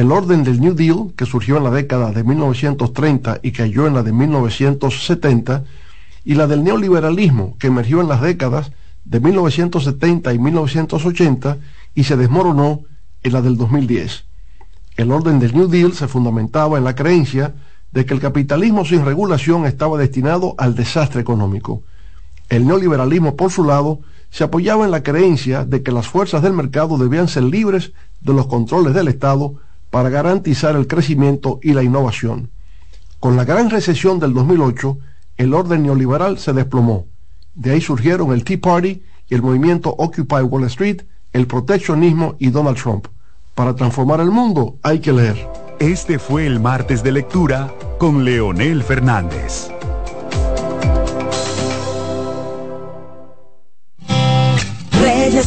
el orden del New Deal, que surgió en la década de 1930 y cayó en la de 1970, y la del neoliberalismo, que emergió en las décadas de 1970 y 1980 y se desmoronó en la del 2010. El orden del New Deal se fundamentaba en la creencia de que el capitalismo sin regulación estaba destinado al desastre económico. El neoliberalismo, por su lado, se apoyaba en la creencia de que las fuerzas del mercado debían ser libres de los controles del Estado para garantizar el crecimiento y la innovación. Con la gran recesión del 2008, el orden neoliberal se desplomó. De ahí surgieron el Tea Party el movimiento Occupy Wall Street, el proteccionismo y Donald Trump. Para transformar el mundo hay que leer. Este fue el martes de lectura con Leonel Fernández.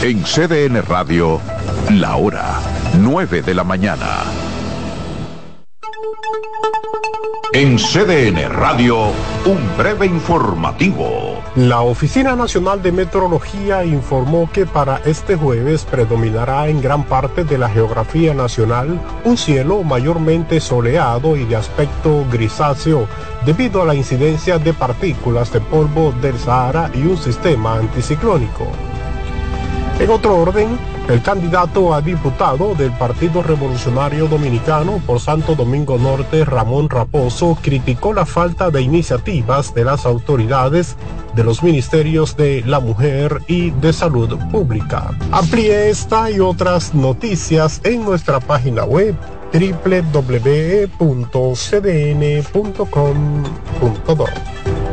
En CDN Radio, la hora 9 de la mañana. En CDN Radio, un breve informativo. La Oficina Nacional de Meteorología informó que para este jueves predominará en gran parte de la geografía nacional un cielo mayormente soleado y de aspecto grisáceo debido a la incidencia de partículas de polvo del Sahara y un sistema anticiclónico. En otro orden, el candidato a diputado del Partido Revolucionario Dominicano por Santo Domingo Norte, Ramón Raposo, criticó la falta de iniciativas de las autoridades de los ministerios de la mujer y de salud pública. Amplíe esta y otras noticias en nuestra página web www.cdn.com.do.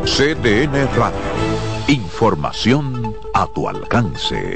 CDN Radio. Información a tu alcance.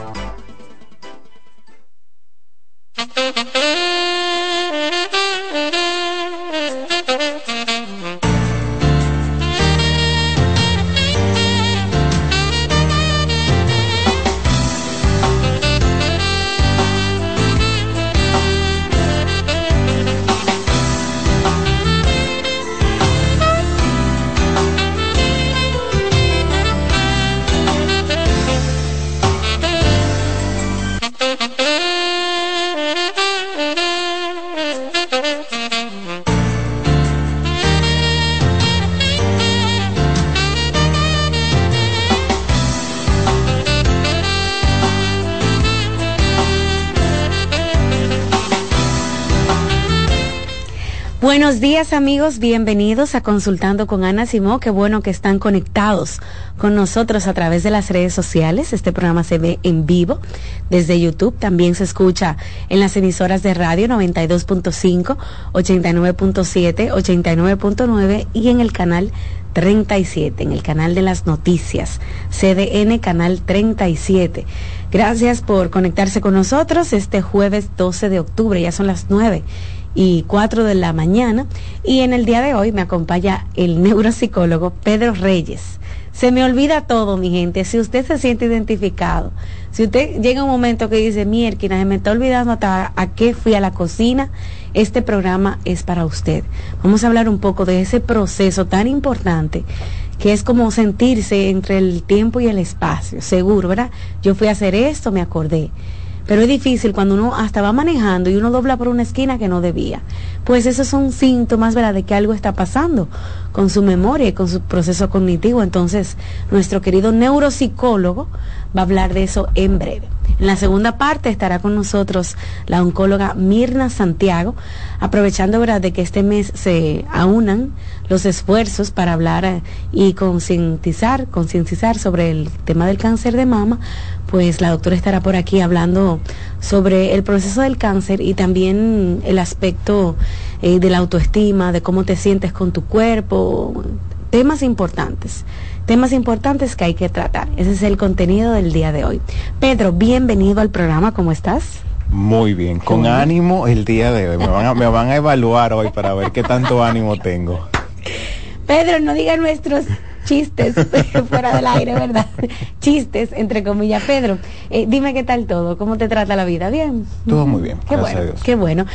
Buenos días amigos, bienvenidos a Consultando con Ana Simó. Qué bueno que están conectados con nosotros a través de las redes sociales. Este programa se ve en vivo desde YouTube. También se escucha en las emisoras de radio 92.5, 89.7, 89.9 y en el canal 37, en el canal de las noticias, CDN Canal 37. Gracias por conectarse con nosotros este jueves 12 de octubre, ya son las 9 y 4 de la mañana. Y en el día de hoy me acompaña el neuropsicólogo Pedro Reyes. Se me olvida todo, mi gente. Si usted se siente identificado, si usted llega un momento que dice, mierda, se me está olvidando hasta a qué fui a la cocina, este programa es para usted. Vamos a hablar un poco de ese proceso tan importante que es como sentirse entre el tiempo y el espacio, seguro, ¿verdad? Yo fui a hacer esto, me acordé Pero es difícil cuando uno hasta va manejando y uno dobla por una esquina que no debía. Pues esos son síntomas, ¿verdad?, de que algo está pasando con su memoria y con su proceso cognitivo. Entonces, nuestro querido neuropsicólogo va a hablar de eso en breve. En la segunda parte estará con nosotros la oncóloga Mirna Santiago, aprovechando ¿verdad? de que este mes se aunan los esfuerzos para hablar eh, y concientizar, concientizar sobre el tema del cáncer de mama, pues la doctora estará por aquí hablando sobre el proceso del cáncer y también el aspecto eh, de la autoestima, de cómo te sientes con tu cuerpo, temas importantes temas importantes que hay que tratar. Ese es el contenido del día de hoy. Pedro, bienvenido al programa, ¿cómo estás? Muy bien, con ánimo el día de hoy. Me van, a, me van a evaluar hoy para ver qué tanto ánimo tengo. Pedro, no diga nuestros chistes fuera del aire, ¿verdad? Chistes, entre comillas. Pedro, eh, dime qué tal todo, cómo te trata la vida, ¿bien? Todo muy bien. Qué bueno, qué bueno.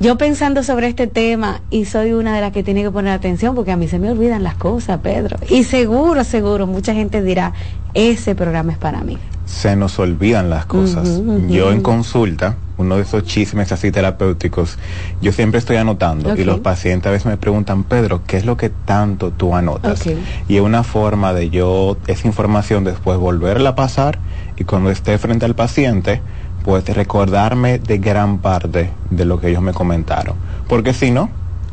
Yo pensando sobre este tema y soy una de las que tiene que poner atención porque a mí se me olvidan las cosas, Pedro. Y seguro, seguro, mucha gente dirá, ese programa es para mí. Se nos olvidan las cosas. Yo en consulta, uno de esos chismes así terapéuticos, yo siempre estoy anotando y los pacientes a veces me preguntan, Pedro, ¿qué es lo que tanto tú anotas? Y es una forma de yo esa información después volverla a pasar y cuando esté frente al paciente, pues recordarme de gran parte de lo que ellos me comentaron. Porque si no,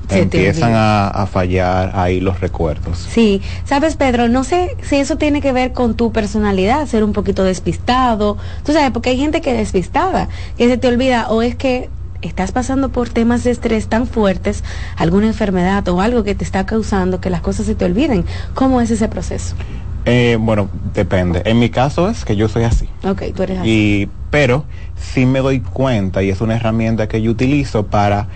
empiezan a, fallar ahí los recuerdos. Sí, sabes Pedro, no sé si eso tiene que ver con tu personalidad, ser un poquito despistado, tú sabes, porque hay gente que es despistada, que se te olvida, o es que estás pasando por temas de estrés tan fuertes, alguna enfermedad o algo que te está causando que las cosas se te olviden. ¿Cómo es ese proceso? Eh, bueno, depende. En mi caso es que yo soy así. Ok, tú eres así. Y, pero sí me doy cuenta y es una herramienta que yo utilizo para,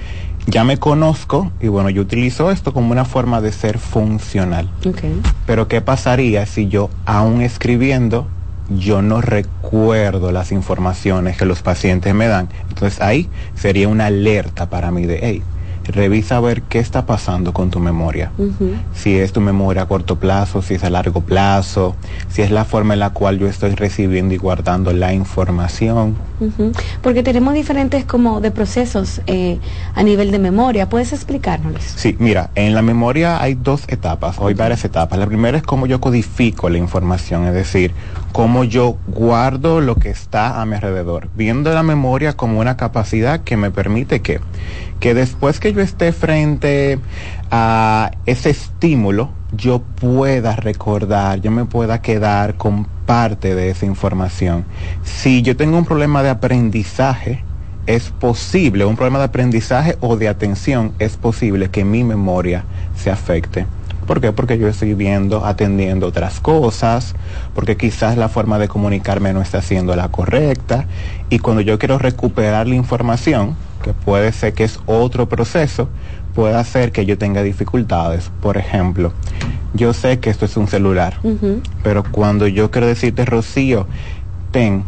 ya me conozco y bueno, yo utilizo esto como una forma de ser funcional. Okay. Pero ¿qué pasaría si yo, aún escribiendo, yo no recuerdo las informaciones que los pacientes me dan? Entonces ahí sería una alerta para mí de, hey, revisa a ver qué está pasando con tu memoria. Si es tu memoria a corto plazo, si es a largo plazo, si es la forma en la cual yo estoy recibiendo y guardando la información. Porque tenemos diferentes como de procesos eh, a nivel de memoria. ¿Puedes explicárnoslos? Sí, mira, en la memoria hay dos etapas, o hay varias etapas. La primera es cómo yo codifico la información, es decir, cómo yo guardo lo que está a mi alrededor, viendo la memoria como una capacidad que me permite que que después que yo esté frente a ese estímulo, yo pueda recordar, yo me pueda quedar con parte de esa información. Si yo tengo un problema de aprendizaje, es posible, un problema de aprendizaje o de atención, es posible que mi memoria se afecte. ¿Por qué? Porque yo estoy viendo, atendiendo otras cosas, porque quizás la forma de comunicarme no está siendo la correcta. Y cuando yo quiero recuperar la información, que puede ser que es otro proceso, puede hacer que yo tenga dificultades. Por ejemplo, yo sé que esto es un celular, pero cuando yo quiero decirte, Rocío, ten,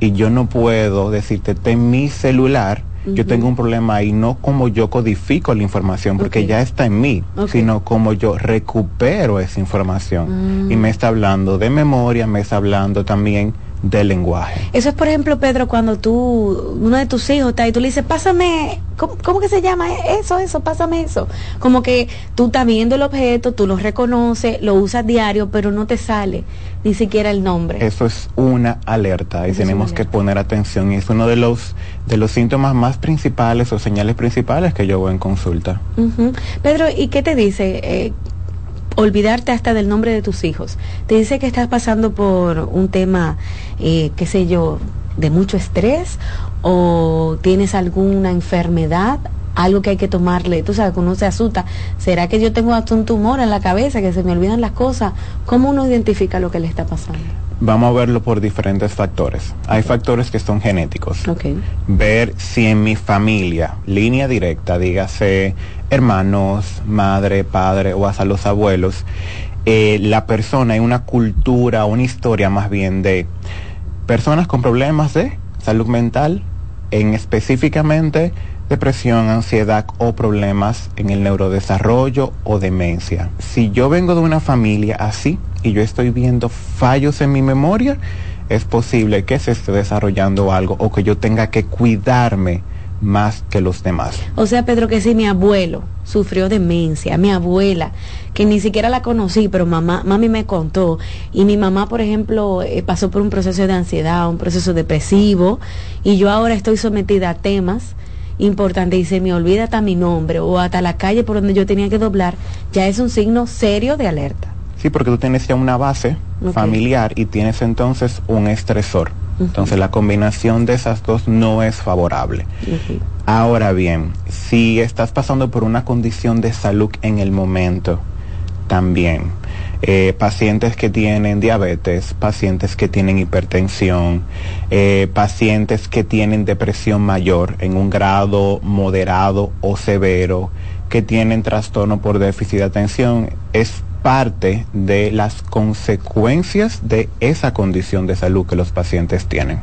y yo no puedo decirte, ten mi celular, yo tengo un problema ahí, no como yo codifico la información, porque ya está en mí, sino como yo recupero esa información. Y me está hablando de memoria, me está hablando también del lenguaje. Eso es, por ejemplo, Pedro, cuando tú, uno de tus hijos está y tú le dices, pásame, ¿cómo, que se llama eso, eso, pásame eso? Como que tú estás viendo el objeto, tú lo reconoces, lo usas diario, pero no te sale ni siquiera el nombre. Eso es una alerta y tenemos que poner atención y es uno de los, de los síntomas más principales o señales principales que yo veo en consulta. Pedro, ¿y qué te dice? Eh, olvidarte hasta del nombre de tus hijos. Te dice que estás pasando por un tema, eh, qué sé yo, de mucho estrés o tienes alguna enfermedad, algo que hay que tomarle, tú sabes que uno se asusta, ¿será que yo tengo hasta un tumor en la cabeza, que se me olvidan las cosas? ¿Cómo uno identifica lo que le está pasando? Vamos a verlo por diferentes factores. Hay factores que son genéticos. Ver si en mi familia, línea directa, dígase hermanos, madre, padre o hasta los abuelos, eh, la persona hay una cultura, una historia más bien de personas con problemas de salud mental, en específicamente depresión, ansiedad o problemas en el neurodesarrollo o demencia. Si yo vengo de una familia así y yo estoy viendo fallos en mi memoria, es posible que se esté desarrollando algo o que yo tenga que cuidarme más que los demás. O sea, Pedro, que si mi abuelo sufrió demencia, mi abuela, que ni siquiera la conocí, pero mamá, mami me contó, y mi mamá, por ejemplo, eh, pasó por un proceso de ansiedad, un proceso depresivo, y yo ahora estoy sometida a temas importantes y se me olvida hasta mi nombre o hasta la calle por donde yo tenía que doblar, ya es un signo serio de alerta. Sí, porque tú tienes ya una base familiar y tienes entonces un estresor. Entonces la combinación de esas dos no es favorable. Ahora bien, si estás pasando por una condición de salud en el momento, también eh, pacientes que tienen diabetes, pacientes que tienen hipertensión, eh, pacientes que tienen depresión mayor en un grado moderado o severo, que tienen trastorno por déficit de atención, es parte de las consecuencias de esa condición de salud que los pacientes tienen.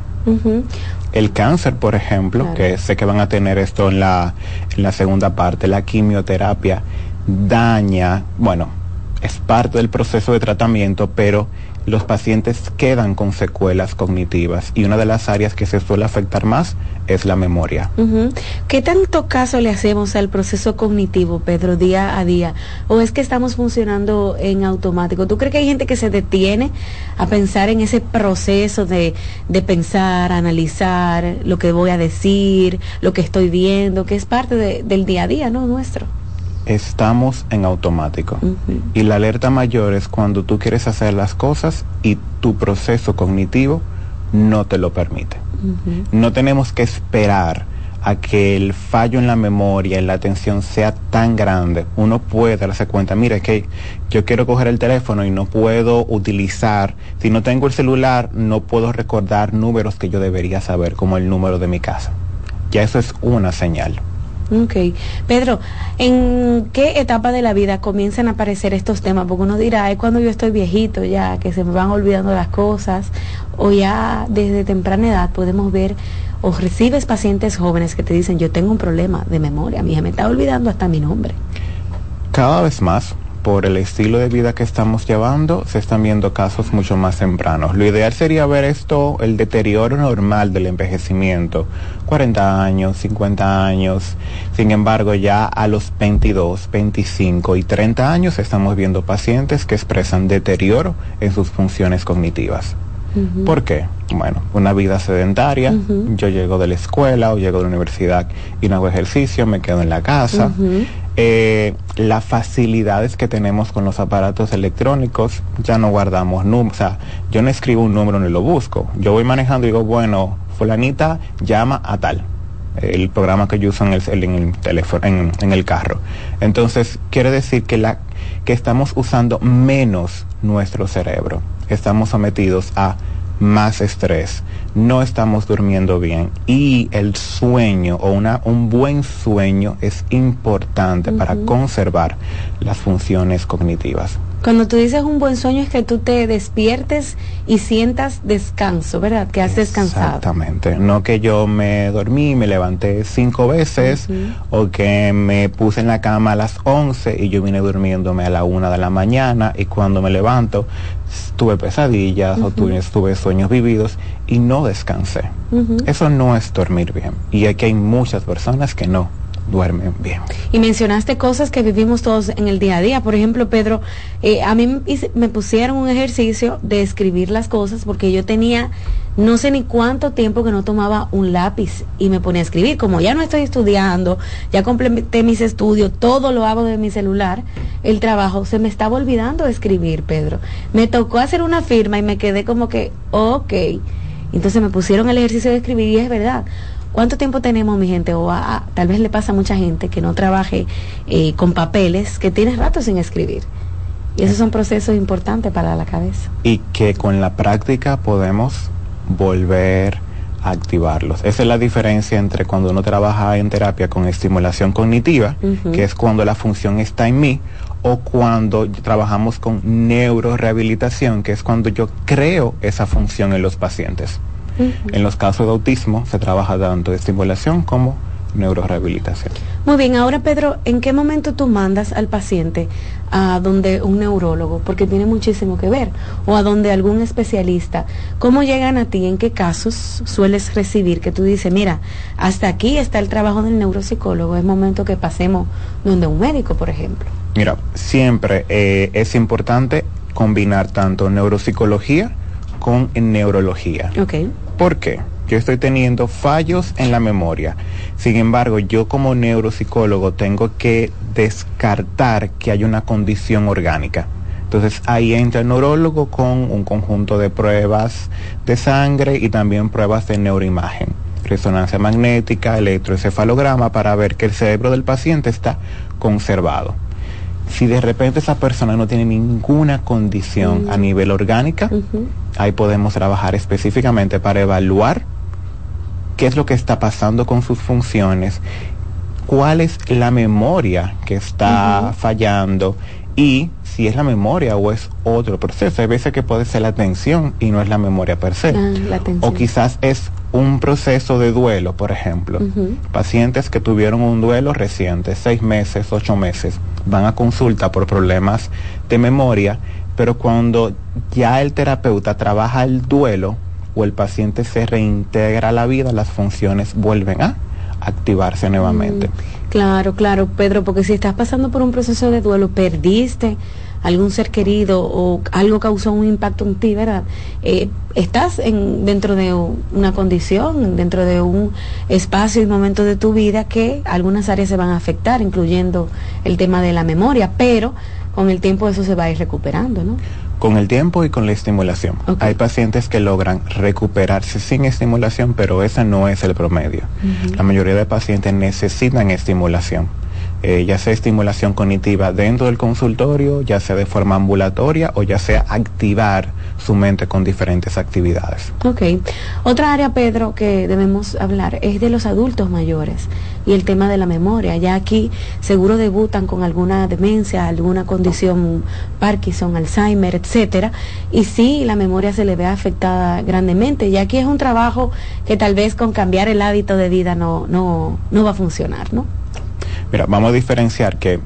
El cáncer, por ejemplo, Claro. que sé que van a tener esto en la, en la segunda parte, la quimioterapia daña, bueno, es parte del proceso de tratamiento, pero los pacientes quedan con secuelas cognitivas y una de las áreas que se suele afectar más es la memoria. ¿Qué tanto caso le hacemos al proceso cognitivo, Pedro, día a día? ¿O es que estamos funcionando en automático? ¿Tú crees que hay gente que se detiene a pensar en ese proceso de, de pensar, analizar lo que voy a decir, lo que estoy viendo, que es parte de- del día a día, ¿no? Nuestro. Estamos en automático. Y la alerta mayor es cuando tú quieres hacer las cosas y tu proceso cognitivo no te lo permite. No tenemos que esperar a que el fallo en la memoria, en la atención sea tan grande. Uno puede darse cuenta, mira que yo quiero coger el teléfono y no puedo utilizar, si no tengo el celular, no puedo recordar números que yo debería saber, como el número de mi casa. Ya eso es una señal. Ok. Pedro, ¿en qué etapa de la vida comienzan a aparecer estos temas? Porque uno dirá, es cuando yo estoy viejito ya, que se me van olvidando las cosas, o ya desde temprana edad podemos ver, o recibes pacientes jóvenes que te dicen, yo tengo un problema de memoria, mi hija me está olvidando hasta mi nombre. Cada vez más, por el estilo de vida que estamos llevando, se están viendo casos mucho más tempranos. Lo ideal sería ver esto, el deterioro normal del envejecimiento, 40 años, 50 años. Sin embargo, ya a los 22, 25 y 30 años estamos viendo pacientes que expresan deterioro en sus funciones cognitivas. ¿Por qué? Bueno, una vida sedentaria, yo llego de la escuela o llego de la universidad y no hago ejercicio, me quedo en la casa. Eh, las facilidades que tenemos con los aparatos electrónicos, ya no guardamos números, o sea, yo no escribo un número ni lo busco. Yo voy manejando y digo, bueno, fulanita llama a tal. El programa que yo uso en el, en el teléfono, en, en el carro. Entonces, quiere decir que la que estamos usando menos nuestro cerebro. Estamos sometidos a más estrés, no estamos durmiendo bien y el sueño o una, un buen sueño es importante para conservar las funciones cognitivas. Cuando tú dices un buen sueño es que tú te despiertes y sientas descanso, ¿verdad? Que has descansado. Exactamente. No que yo me dormí, me levanté cinco veces o que me puse en la cama a las 11 y yo vine durmiéndome a la una de la mañana y cuando me levanto tuve pesadillas o tuve, tuve sueños vividos y no descansé. Eso no es dormir bien. Y aquí hay muchas personas que no duermen bien. Y mencionaste cosas que vivimos todos en el día a día. Por ejemplo, Pedro, eh, a mí me pusieron un ejercicio de escribir las cosas porque yo tenía no sé ni cuánto tiempo que no tomaba un lápiz y me ponía a escribir. Como ya no estoy estudiando, ya completé mis estudios, todo lo hago de mi celular, el trabajo, se me estaba olvidando escribir, Pedro. Me tocó hacer una firma y me quedé como que, ok. Entonces me pusieron el ejercicio de escribir y es verdad. ¿Cuánto tiempo tenemos, mi gente? O a- a- tal vez le pasa a mucha gente que no trabaje eh, con papeles, que tiene rato sin escribir. Y esos son procesos importantes para la cabeza. y que con la práctica podemos volver a activarlos. Esa es la diferencia entre cuando uno trabaja en terapia con estimulación cognitiva, que es cuando la función está en mí, o cuando trabajamos con neurorehabilitación, que es cuando yo creo esa función en los pacientes. En los casos de autismo se trabaja tanto estimulación como neurorehabilitación. Muy bien, ahora Pedro, ¿en qué momento tú mandas al paciente a donde un neurólogo? Porque tiene muchísimo que ver. O a donde algún especialista. ¿Cómo llegan a ti? ¿En qué casos sueles recibir que tú dices, mira, hasta aquí está el trabajo del neuropsicólogo, es momento que pasemos donde un médico, por ejemplo? Mira, siempre eh, es importante combinar tanto neuropsicología con neurología. Ok. ¿Por qué? Yo estoy teniendo fallos en la memoria. Sin embargo, yo como neuropsicólogo tengo que descartar que hay una condición orgánica. Entonces ahí entra el neurólogo con un conjunto de pruebas de sangre y también pruebas de neuroimagen, resonancia magnética, electroencefalograma para ver que el cerebro del paciente está conservado. Si de repente esa persona no tiene ninguna condición a nivel orgánica, ahí podemos trabajar específicamente para evaluar qué es lo que está pasando con sus funciones, cuál es la memoria que está fallando y si es la memoria o es otro proceso. Hay veces que puede ser la atención y no es la memoria per se. Ah, la. O quizás es un proceso de duelo, por ejemplo. Pacientes que tuvieron un duelo reciente, seis meses, ocho meses, van a consulta por problemas de memoria, pero cuando ya el terapeuta trabaja el duelo o el paciente se reintegra a la vida, las funciones vuelven a activarse nuevamente. Claro, claro, Pedro, porque si estás pasando por un proceso de duelo, perdiste algún ser querido o algo causó un impacto en ti, ¿verdad? Eh, estás en, dentro de una condición, dentro de un espacio y momento de tu vida que algunas áreas se van a afectar, incluyendo el tema de la memoria, pero con el tiempo eso se va a ir recuperando, ¿no? Con el tiempo y con la estimulación. Hay pacientes que logran recuperarse sin estimulación, pero ese no es el promedio. La mayoría de pacientes necesitan estimulación. Eh, ya sea estimulación cognitiva dentro del consultorio, ya sea de forma ambulatoria o ya sea activar su mente con diferentes actividades. Ok. Otra área, Pedro, que debemos hablar es de los adultos mayores y el tema de la memoria. Ya aquí seguro debutan con alguna demencia, alguna condición Parkinson, Alzheimer, etcétera, y sí la memoria se le ve afectada grandemente. Y aquí es un trabajo que tal vez con cambiar el hábito de vida no no no va a funcionar, ¿no? Mira, vamos a diferenciar que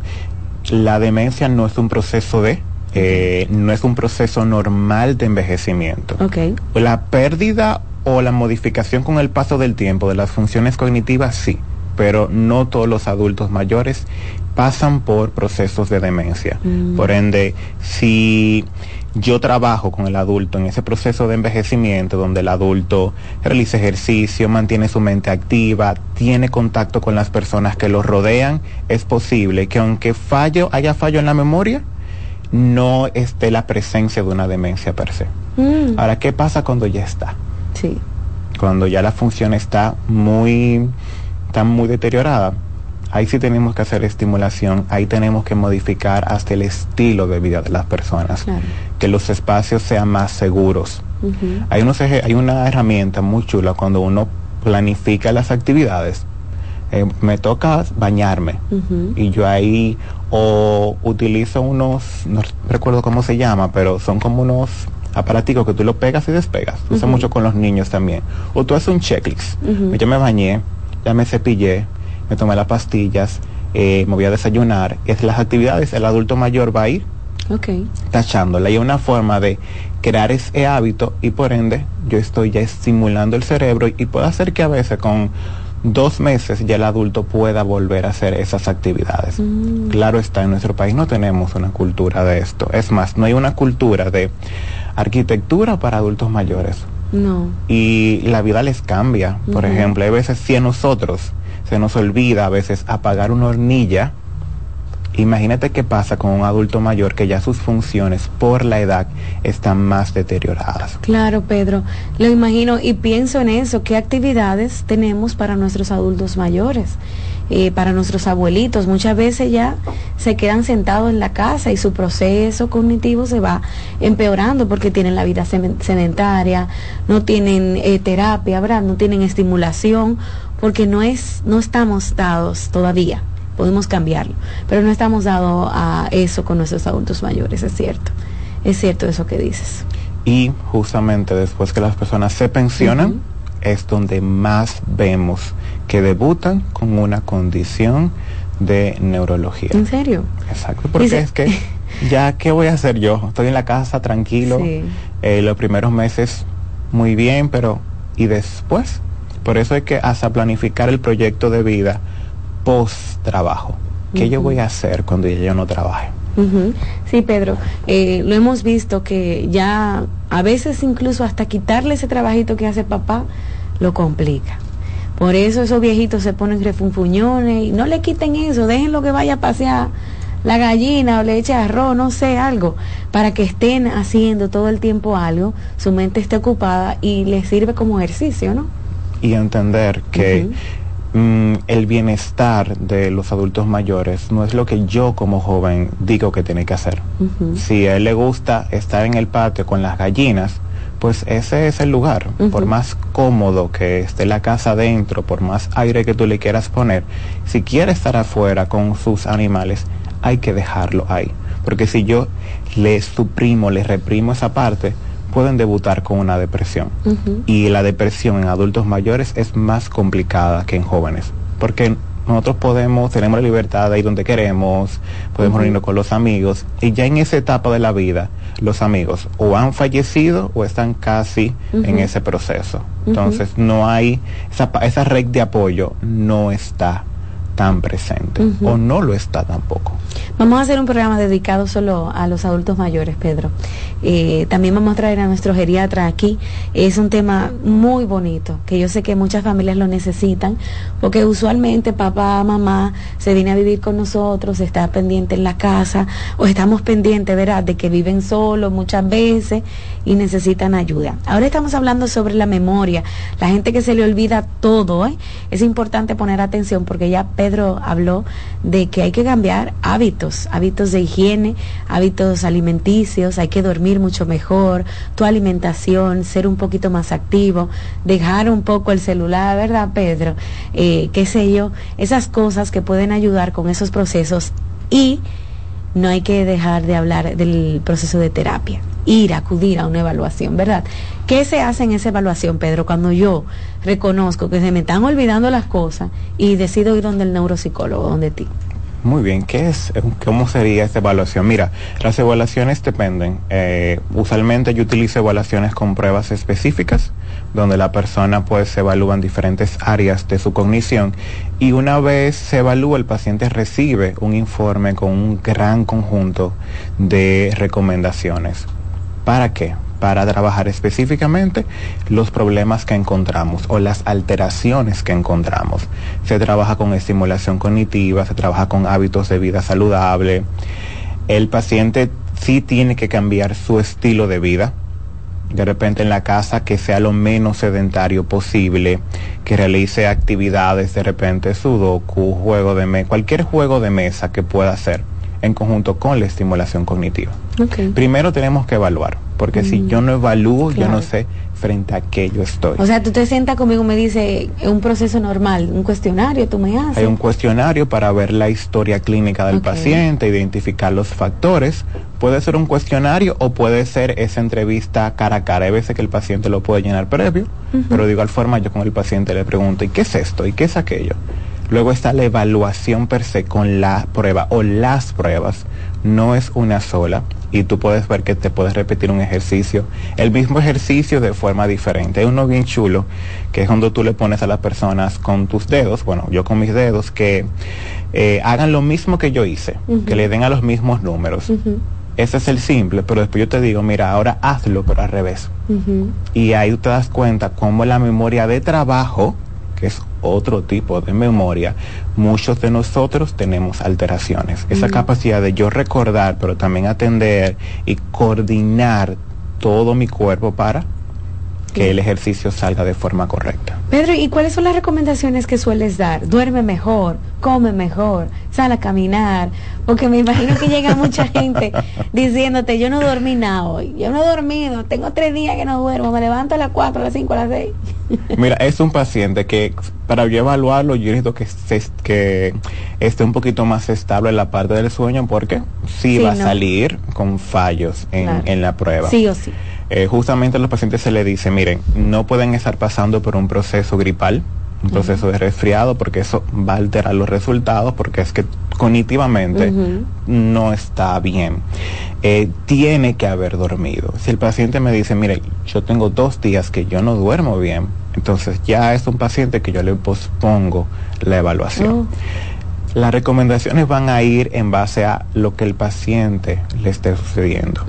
la demencia no es un proceso de, eh, no es un proceso normal de envejecimiento. Ok. La pérdida o la modificación con el paso del tiempo de las funciones cognitivas, sí, pero no todos los adultos mayores pasan por procesos de demencia. Mm. Por ende, si yo trabajo con el adulto en ese proceso de envejecimiento donde el adulto realiza ejercicio, mantiene su mente activa, tiene contacto con las personas que lo rodean, es posible que aunque fallo, haya fallo en la memoria, no esté la presencia de una demencia per se. Mm, Ahora, ¿qué pasa cuando ya está? sí. Cuando ya la función está muy, está muy deteriorada. Ahí sí tenemos que hacer estimulación, ahí tenemos que modificar hasta el estilo de vida de las personas, Claro. que los espacios sean más seguros. Hay, unos hay una herramienta muy chula cuando uno planifica las actividades. Eh, me toca bañarme y yo ahí o utilizo unos, no recuerdo cómo se llama, pero son como unos aparaticos que tú lo pegas y despegas. Usa mucho con los niños también. O tú haces un checklist. Ujú. Yo me bañé, ya me cepillé, me tomé las pastillas, eh, me voy a desayunar. Es las actividades, el adulto mayor va a ir Ok. tachándola. Y es una forma de crear ese hábito y por ende yo estoy ya estimulando el cerebro y, y puede hacer que a veces con dos meses ya el adulto pueda volver a hacer esas actividades. Mm. Claro está, en nuestro país no tenemos una cultura de esto. Es más, no hay una cultura de arquitectura para adultos mayores. No. Y la vida les cambia. Por ejemplo, hay veces si a nosotros se nos olvida a veces apagar una hornilla, Imagínate qué pasa con un adulto mayor que ya sus funciones por la edad están más deterioradas. Claro, Pedro, lo imagino y pienso en eso, qué actividades tenemos para nuestros adultos mayores, eh, para nuestros abuelitos. Muchas veces ya se quedan sentados en la casa y su proceso cognitivo se va empeorando porque tienen la vida sedentaria, no tienen eh, terapia, ¿verdad? no tienen estimulación, porque no, es, no estamos dados todavía. Podemos cambiarlo, pero no estamos dados a eso con nuestros adultos mayores, es cierto. Es cierto eso que dices. Y justamente después que las personas se pensionan, es donde más vemos que debutan con una condición de neurología. ¿En serio? Exacto, porque Dice- es que ya, ¿qué voy a hacer yo? Estoy en la casa tranquilo, Sí. eh, los primeros meses muy bien, pero ¿y después? Por eso hay que hasta planificar el proyecto de vida post trabajo. ¿Qué yo voy a hacer cuando yo no trabaje? Sí, Pedro, eh, lo hemos visto que ya a veces incluso hasta quitarle ese trabajito que hace papá lo complica. Por eso esos viejitos se ponen refunfuñones y no le quiten eso, déjenlo que vaya a pasear la gallina o le eche arroz, no sé, algo, para que estén haciendo todo el tiempo algo, su mente esté ocupada y les sirve como ejercicio, ¿no? Y entender que mm, el bienestar de los adultos mayores no es lo que yo como joven digo que tiene que hacer. Si a él le gusta estar en el patio con las gallinas, pues ese es el lugar. Por más cómodo que esté la casa adentro, por más aire que tú le quieras poner, si quiere estar afuera con sus animales, hay que dejarlo ahí. Porque si yo le suprimo, le reprimo esa parte, pueden debutar con una depresión. Y la depresión en adultos mayores es más complicada que en jóvenes, porque nosotros podemos, tenemos la libertad de ir donde queremos, podemos reunirnos con los amigos, y ya en esa etapa de la vida, los amigos o han fallecido o están casi en ese proceso. Entonces no hay, esa, esa red de apoyo no está tan presente, o no lo está tampoco. Vamos a hacer un programa dedicado solo a los adultos mayores, Pedro. Eh, también vamos a traer a nuestro geriatra aquí. Es un tema muy bonito, que yo sé que muchas familias lo necesitan, porque usualmente papá, mamá se viene a vivir con nosotros, está pendiente en la casa, o estamos pendientes, ¿verdad?, de que viven solos muchas veces y necesitan ayuda. Ahora estamos hablando sobre la memoria, la gente que se le olvida todo, ¿eh? Es importante poner atención porque ya Pedro habló de que hay que cambiar hábitos, hábitos de higiene, hábitos alimenticios, hay que dormir mucho mejor, tu alimentación, ser un poquito más activo, dejar un poco el celular, ¿verdad, Pedro? Eh, qué sé yo, esas cosas que pueden ayudar con esos procesos y no hay que dejar de hablar del proceso de terapia, ir, acudir a una evaluación, ¿verdad? ¿Qué se hace en esa evaluación, Pedro, cuando yo reconozco que se me están olvidando las cosas y decido ir donde el neuropsicólogo, donde ti? Muy bien, ¿qué es? ¿Cómo sería esta evaluación? Mira, las evaluaciones dependen. Eh, usualmente yo utilizo evaluaciones con pruebas específicas, donde la persona pues se evalúa en diferentes áreas de su cognición y una vez se evalúa el paciente recibe un informe con un gran conjunto de recomendaciones. ¿Para qué? Para trabajar específicamente los problemas que encontramos o las alteraciones que encontramos. Se trabaja con estimulación cognitiva, se trabaja con hábitos de vida saludable. El paciente sí tiene que cambiar su estilo de vida. De repente en la casa que sea lo menos sedentario posible, que realice actividades, de repente sudoku, juego de mesa, cualquier juego de mesa que pueda hacer en conjunto con la estimulación cognitiva. Okay. Primero tenemos que evaluar, porque si Mm, yo no evalúo, yo no sé frente a qué yo estoy. O sea, tú te sientas conmigo y me dice un proceso normal, un cuestionario, tú me haces. Hay un cuestionario para ver la historia clínica del Ok. paciente, identificar los factores. Puede ser un cuestionario o puede ser esa entrevista cara a cara. Hay veces que el paciente lo puede llenar previo, pero de igual forma yo con el paciente le pregunto, ¿y qué es esto? ¿Y qué es aquello? Luego está la evaluación per se con la prueba o las pruebas. No es una sola y tú puedes ver que te puedes repetir un ejercicio, el mismo ejercicio de forma diferente. Hay uno bien chulo que es cuando tú le pones a las personas con tus dedos, bueno, yo con mis dedos, que eh, hagan lo mismo que yo hice, que le den a los mismos números. Ese es el simple, pero después yo te digo, mira, ahora hazlo, pero al revés. Y ahí tú te das cuenta cómo la memoria de trabajo, que es otro tipo de memoria, muchos de nosotros tenemos alteraciones. Esa Mm. capacidad de yo recordar, pero también atender y coordinar todo mi cuerpo para que el ejercicio salga de forma correcta. Pedro, ¿y cuáles son las recomendaciones que sueles dar? Duerme mejor, come mejor, sal a caminar, porque me imagino que llega mucha gente diciéndote, yo no dormí nada hoy, yo no he dormido, tengo tres días que no duermo, me levanto a las cuatro, a las cinco, a las seis. Mira, es un paciente que para yo evaluarlo yo necesito que, se- que esté un poquito más estable en la parte del sueño porque sí, Sí, va a salir con fallos en, Claro. en la prueba. Sí o sí. Eh, justamente a los pacientes se les dice, miren, no pueden estar pasando por un proceso gripal, un proceso de resfriado, porque eso va a alterar los resultados, porque es que cognitivamente no está bien. Eh, tiene que haber dormido. Si el paciente me dice, mire, yo tengo dos días que yo no duermo bien, entonces ya es un paciente que yo le pospongo la evaluación. Oh. Las recomendaciones van a ir en base a lo que el paciente le esté sucediendo.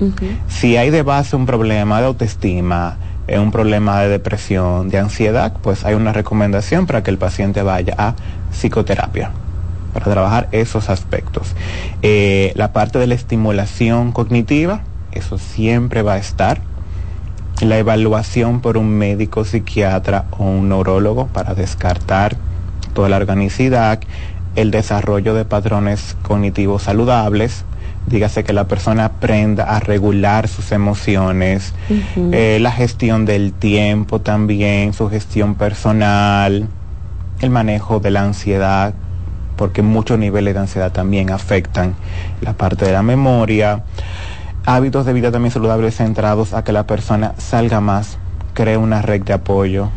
Si hay de base un problema de autoestima, eh, un problema de depresión, de ansiedad, pues hay una recomendación para que el paciente vaya a psicoterapia para trabajar esos aspectos. Eh, la parte de la estimulación cognitiva, eso siempre va a estar. La evaluación por un médico psiquiatra o un neurólogo para descartar toda la organicidad el desarrollo de patrones cognitivos saludables, dígase que la persona aprenda a regular sus emociones, eh, la gestión del tiempo también, su gestión personal, el manejo de la ansiedad, porque muchos niveles de ansiedad también afectan la parte de la memoria, hábitos de vida también saludables centrados a que la persona salga más, cree una red de apoyo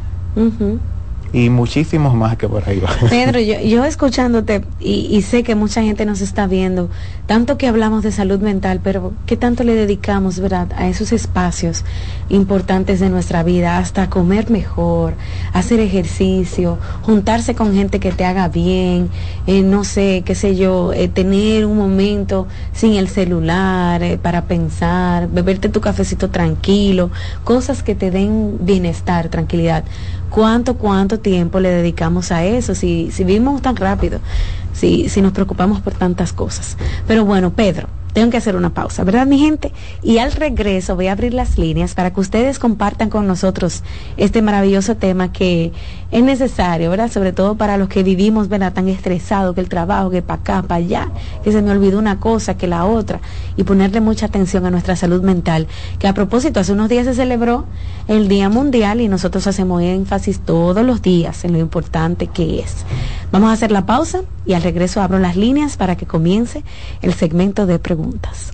y muchísimos más que por ahí va. Pedro, yo, yo escuchándote y, y, sé que mucha gente nos está viendo, tanto que hablamos de salud mental, pero ¿qué tanto le dedicamos, verdad, a esos espacios importantes de nuestra vida, hasta comer mejor, hacer ejercicio, juntarse con gente que te haga bien, eh, no sé, qué sé yo, eh, tener un momento sin el celular eh, para pensar, beberte tu cafecito tranquilo, cosas que te den bienestar, tranquilidad cuánto, cuánto tiempo le dedicamos a eso, si, si vivimos tan rápido, si, si nos preocupamos por tantas cosas. Pero bueno, Pedro, tengo que hacer una pausa, ¿verdad, mi gente? Y al regreso voy a abrir las líneas para que ustedes compartan con nosotros este maravilloso tema que es necesario, ¿verdad? Sobre todo para los que vivimos, ¿verdad? Tan estresados que el trabajo, que para acá, para allá, que se me olvidó una cosa, que la otra, y ponerle mucha atención a nuestra salud mental. Que a propósito, hace unos días se celebró el Día Mundial y nosotros hacemos énfasis todos los días en lo importante que es. Vamos a hacer la pausa y al regreso abro las líneas para que comience el segmento de preguntas.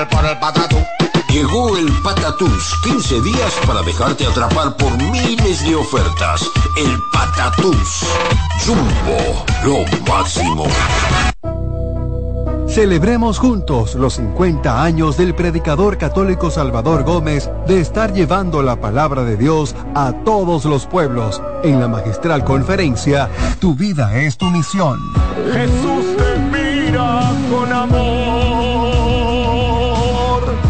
el, por el patatú. Llegó el Patatús, 15 días para dejarte atrapar por miles de ofertas. El Patatús, Jumbo, lo máximo. Celebremos juntos los 50 años del predicador católico Salvador Gómez de estar llevando la palabra de Dios a todos los pueblos en la magistral conferencia Tu vida es tu misión. Jesús te mira con amor.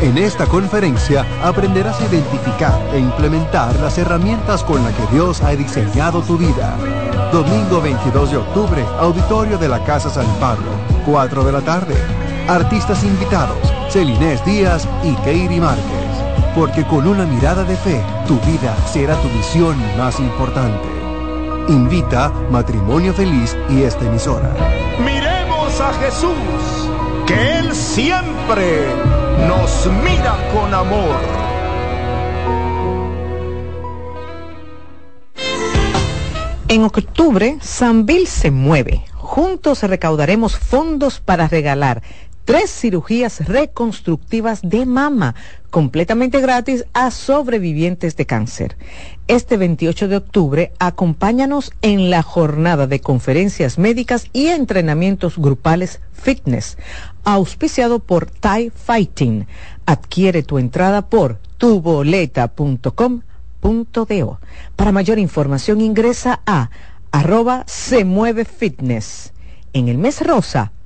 En esta conferencia aprenderás a identificar e implementar las herramientas con las que Dios ha diseñado tu vida. Domingo 22 de octubre, auditorio de la Casa San Pablo, 4 de la tarde. Artistas invitados, Celinés Díaz y Keiri Márquez. Porque con una mirada de fe, tu vida será tu misión más importante. Invita Matrimonio Feliz y esta emisora. Miremos a Jesús, que Él siempre nos mira con amor. En octubre, Sanvil se mueve. Juntos recaudaremos fondos para regalar tres cirugías reconstructivas de mama completamente gratis a sobrevivientes de cáncer. Este 28 de octubre, acompáñanos en la jornada de conferencias médicas y entrenamientos grupales fitness, auspiciado por Thai Fighting. Adquiere tu entrada por tuboleta.com.do. Para mayor información ingresa a arroba se mueve fitness. En el mes rosa,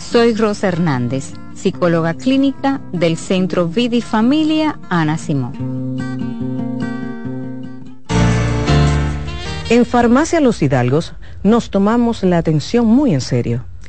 Soy Rosa Hernández, psicóloga clínica del Centro Vidi Familia Ana Simón. En Farmacia Los Hidalgos nos tomamos la atención muy en serio.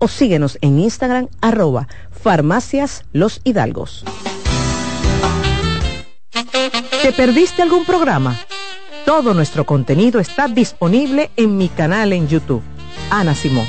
o síguenos en Instagram arroba farmacias los hidalgos. ¿Te perdiste algún programa? Todo nuestro contenido está disponible en mi canal en YouTube. Ana Simón.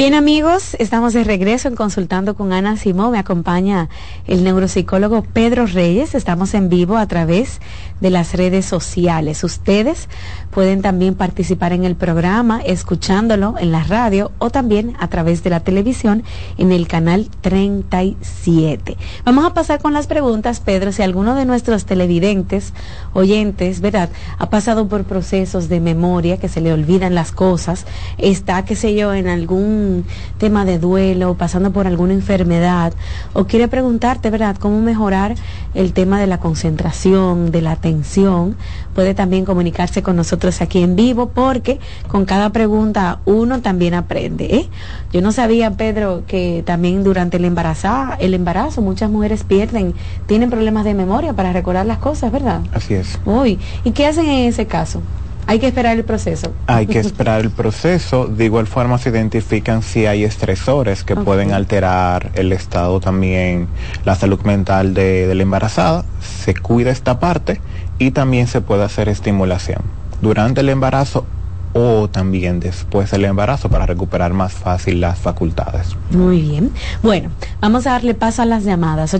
Bien amigos, estamos de regreso en Consultando con Ana Simó. Me acompaña el neuropsicólogo Pedro Reyes. Estamos en vivo a través de las redes sociales. Ustedes pueden también participar en el programa escuchándolo en la radio o también a través de la televisión en el canal 37. Vamos a pasar con las preguntas, Pedro. Si alguno de nuestros televidentes, oyentes, ¿verdad? Ha pasado por procesos de memoria que se le olvidan las cosas, está, qué sé yo, en algún tema de duelo, pasando por alguna enfermedad, o quiere preguntarte, ¿verdad?, cómo mejorar el tema de la concentración, de la atención, puede también comunicarse con nosotros aquí en vivo, porque con cada pregunta uno también aprende. ¿eh? Yo no sabía, Pedro, que también durante el embarazo, el embarazo muchas mujeres pierden, tienen problemas de memoria para recordar las cosas, ¿verdad? Así es. Uy, ¿y qué hacen en ese caso? Hay que esperar el proceso. Hay que esperar el proceso. De igual forma se identifican si hay estresores que pueden alterar el estado también, la salud mental de, la embarazada. Se cuida esta parte y también se puede hacer estimulación. Durante el embarazo o también después del embarazo para recuperar más fácil las facultades. Muy bien. Bueno, vamos a darle paso a las llamadas.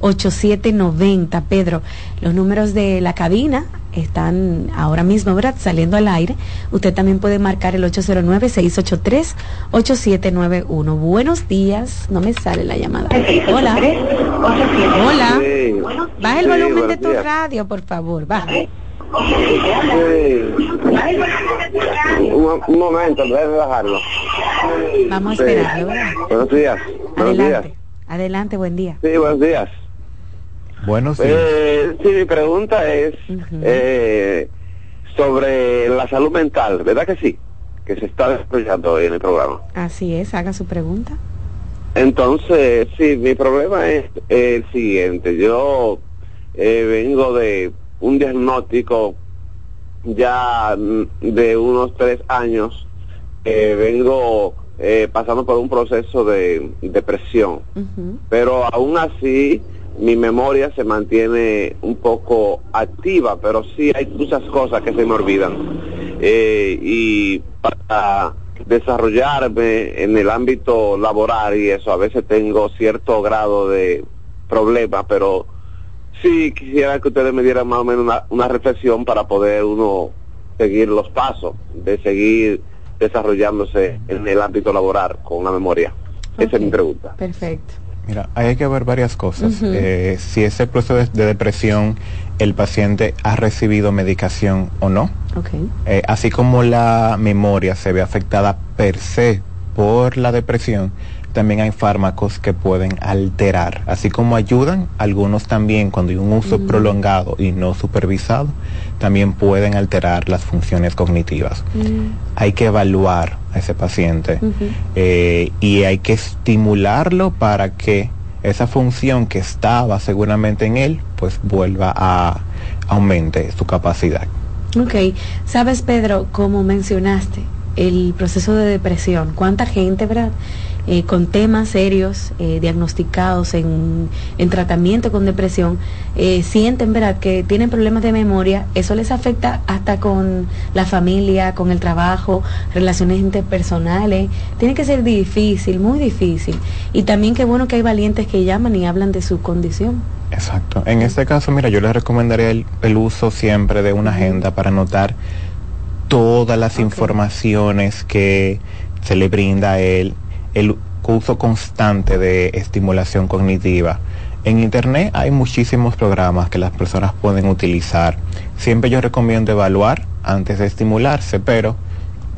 809-683-8790. Pedro, los números de la cabina están ahora mismo, ¿verdad? Saliendo al aire. Usted también puede marcar el 809-683-8791. Buenos días. No me sale la llamada. Hola. Hola. Baja el Sí, volumen de tu días. radio, por favor. Baja. Un, un momento, déjame bajarlo. Vamos a esperarlo. Buenos días. Buenos días. Adelante. Adelante, buen día. Sí, buenos días. Buenos días. Eh, sí, mi pregunta es eh, sobre la salud mental, ¿verdad que sí? Que se está desarrollando hoy en el programa. Así es, haga su pregunta. Entonces, sí, mi problema es el siguiente. Yo eh, vengo de un diagnóstico ya de unos tres años. Eh, vengo eh, pasando por un proceso de depresión. Pero aún así, mi memoria se mantiene un poco activa, pero sí hay muchas cosas que se me olvidan. Eh, y para desarrollarme en el ámbito laboral y eso, a veces tengo cierto grado de problema, pero sí quisiera que ustedes me dieran más o menos una, una reflexión para poder uno seguir los pasos de seguir desarrollándose en el ámbito laboral con la memoria. Esa es mi pregunta. Perfecto. Mira, hay que ver varias cosas. Eh, si ese proceso de, de depresión, el paciente ha recibido medicación o no. Ok. Eh, así como la memoria se ve afectada per se por la depresión, también hay fármacos que pueden alterar, así como ayudan, algunos también cuando hay un uso Mm. prolongado y no supervisado, también pueden alterar las funciones cognitivas. Hay que evaluar a ese paciente eh, y hay que estimularlo para que esa función que estaba seguramente en él, pues vuelva a aumente su capacidad. Ok, sabes Pedro, como mencionaste, el proceso de depresión, cuánta gente, ¿verdad? Eh, con temas serios, eh, diagnosticados en, en tratamiento con depresión, eh, sienten, ¿verdad?, que tienen problemas de memoria, eso les afecta hasta con la familia, con el trabajo, relaciones interpersonales, tiene que ser difícil, muy difícil. Y también qué bueno que hay valientes que llaman y hablan de su condición. Exacto. En este caso, mira, yo les recomendaría el, el uso siempre de una agenda para anotar todas las informaciones que se le brinda a él, el uso constante de estimulación cognitiva. En Internet hay muchísimos programas que las personas pueden utilizar. Siempre yo recomiendo evaluar antes de estimularse, pero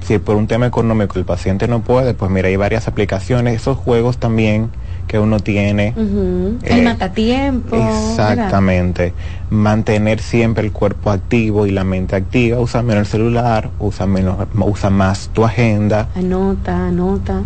si por un tema económico el paciente no puede, pues mira, hay varias aplicaciones, esos juegos también que uno tiene. Eh, el matatiempo. ¿verdad? Mantener siempre el cuerpo activo y la mente activa. Usa menos el celular, usa, menos, usa más tu agenda, Anota, anota.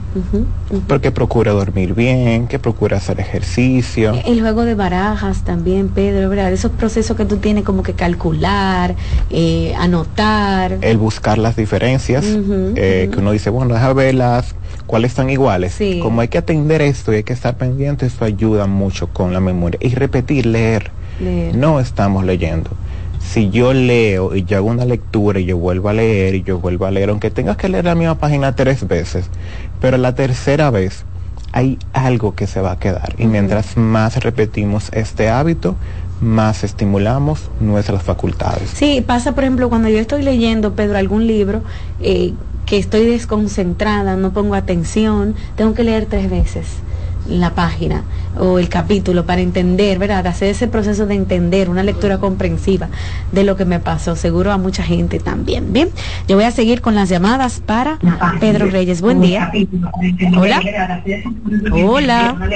porque procura dormir bien, que procura hacer ejercicio. El juego de barajas también, Pedro, ¿verdad? Esos procesos que tú tienes como que calcular, eh, anotar. El buscar las diferencias, eh, que uno dice, bueno, déjame verlas, cuáles están iguales. Sí. Como hay que atender esto y hay que estar pendiente, eso ayuda mucho con la memoria. Y repetir, leer. Leer. No estamos leyendo. Si yo leo y yo hago una lectura y yo vuelvo a leer y yo vuelvo a leer, aunque tengas que leer la misma página tres veces, pero la tercera vez hay algo que se va a quedar. Y mientras más repetimos este hábito, más estimulamos nuestras facultades. Sí, pasa, por ejemplo, cuando yo estoy leyendo, Pedro, algún libro eh, que estoy desconcentrada, no pongo atención, tengo que leer tres veces la página o el capítulo para entender, ¿verdad? Hacer ese proceso de entender, una lectura comprensiva de lo que me pasó, seguro a mucha gente también. Bien, yo voy a seguir con las llamadas para Pedro Reyes. Buen día. Hola. Hola.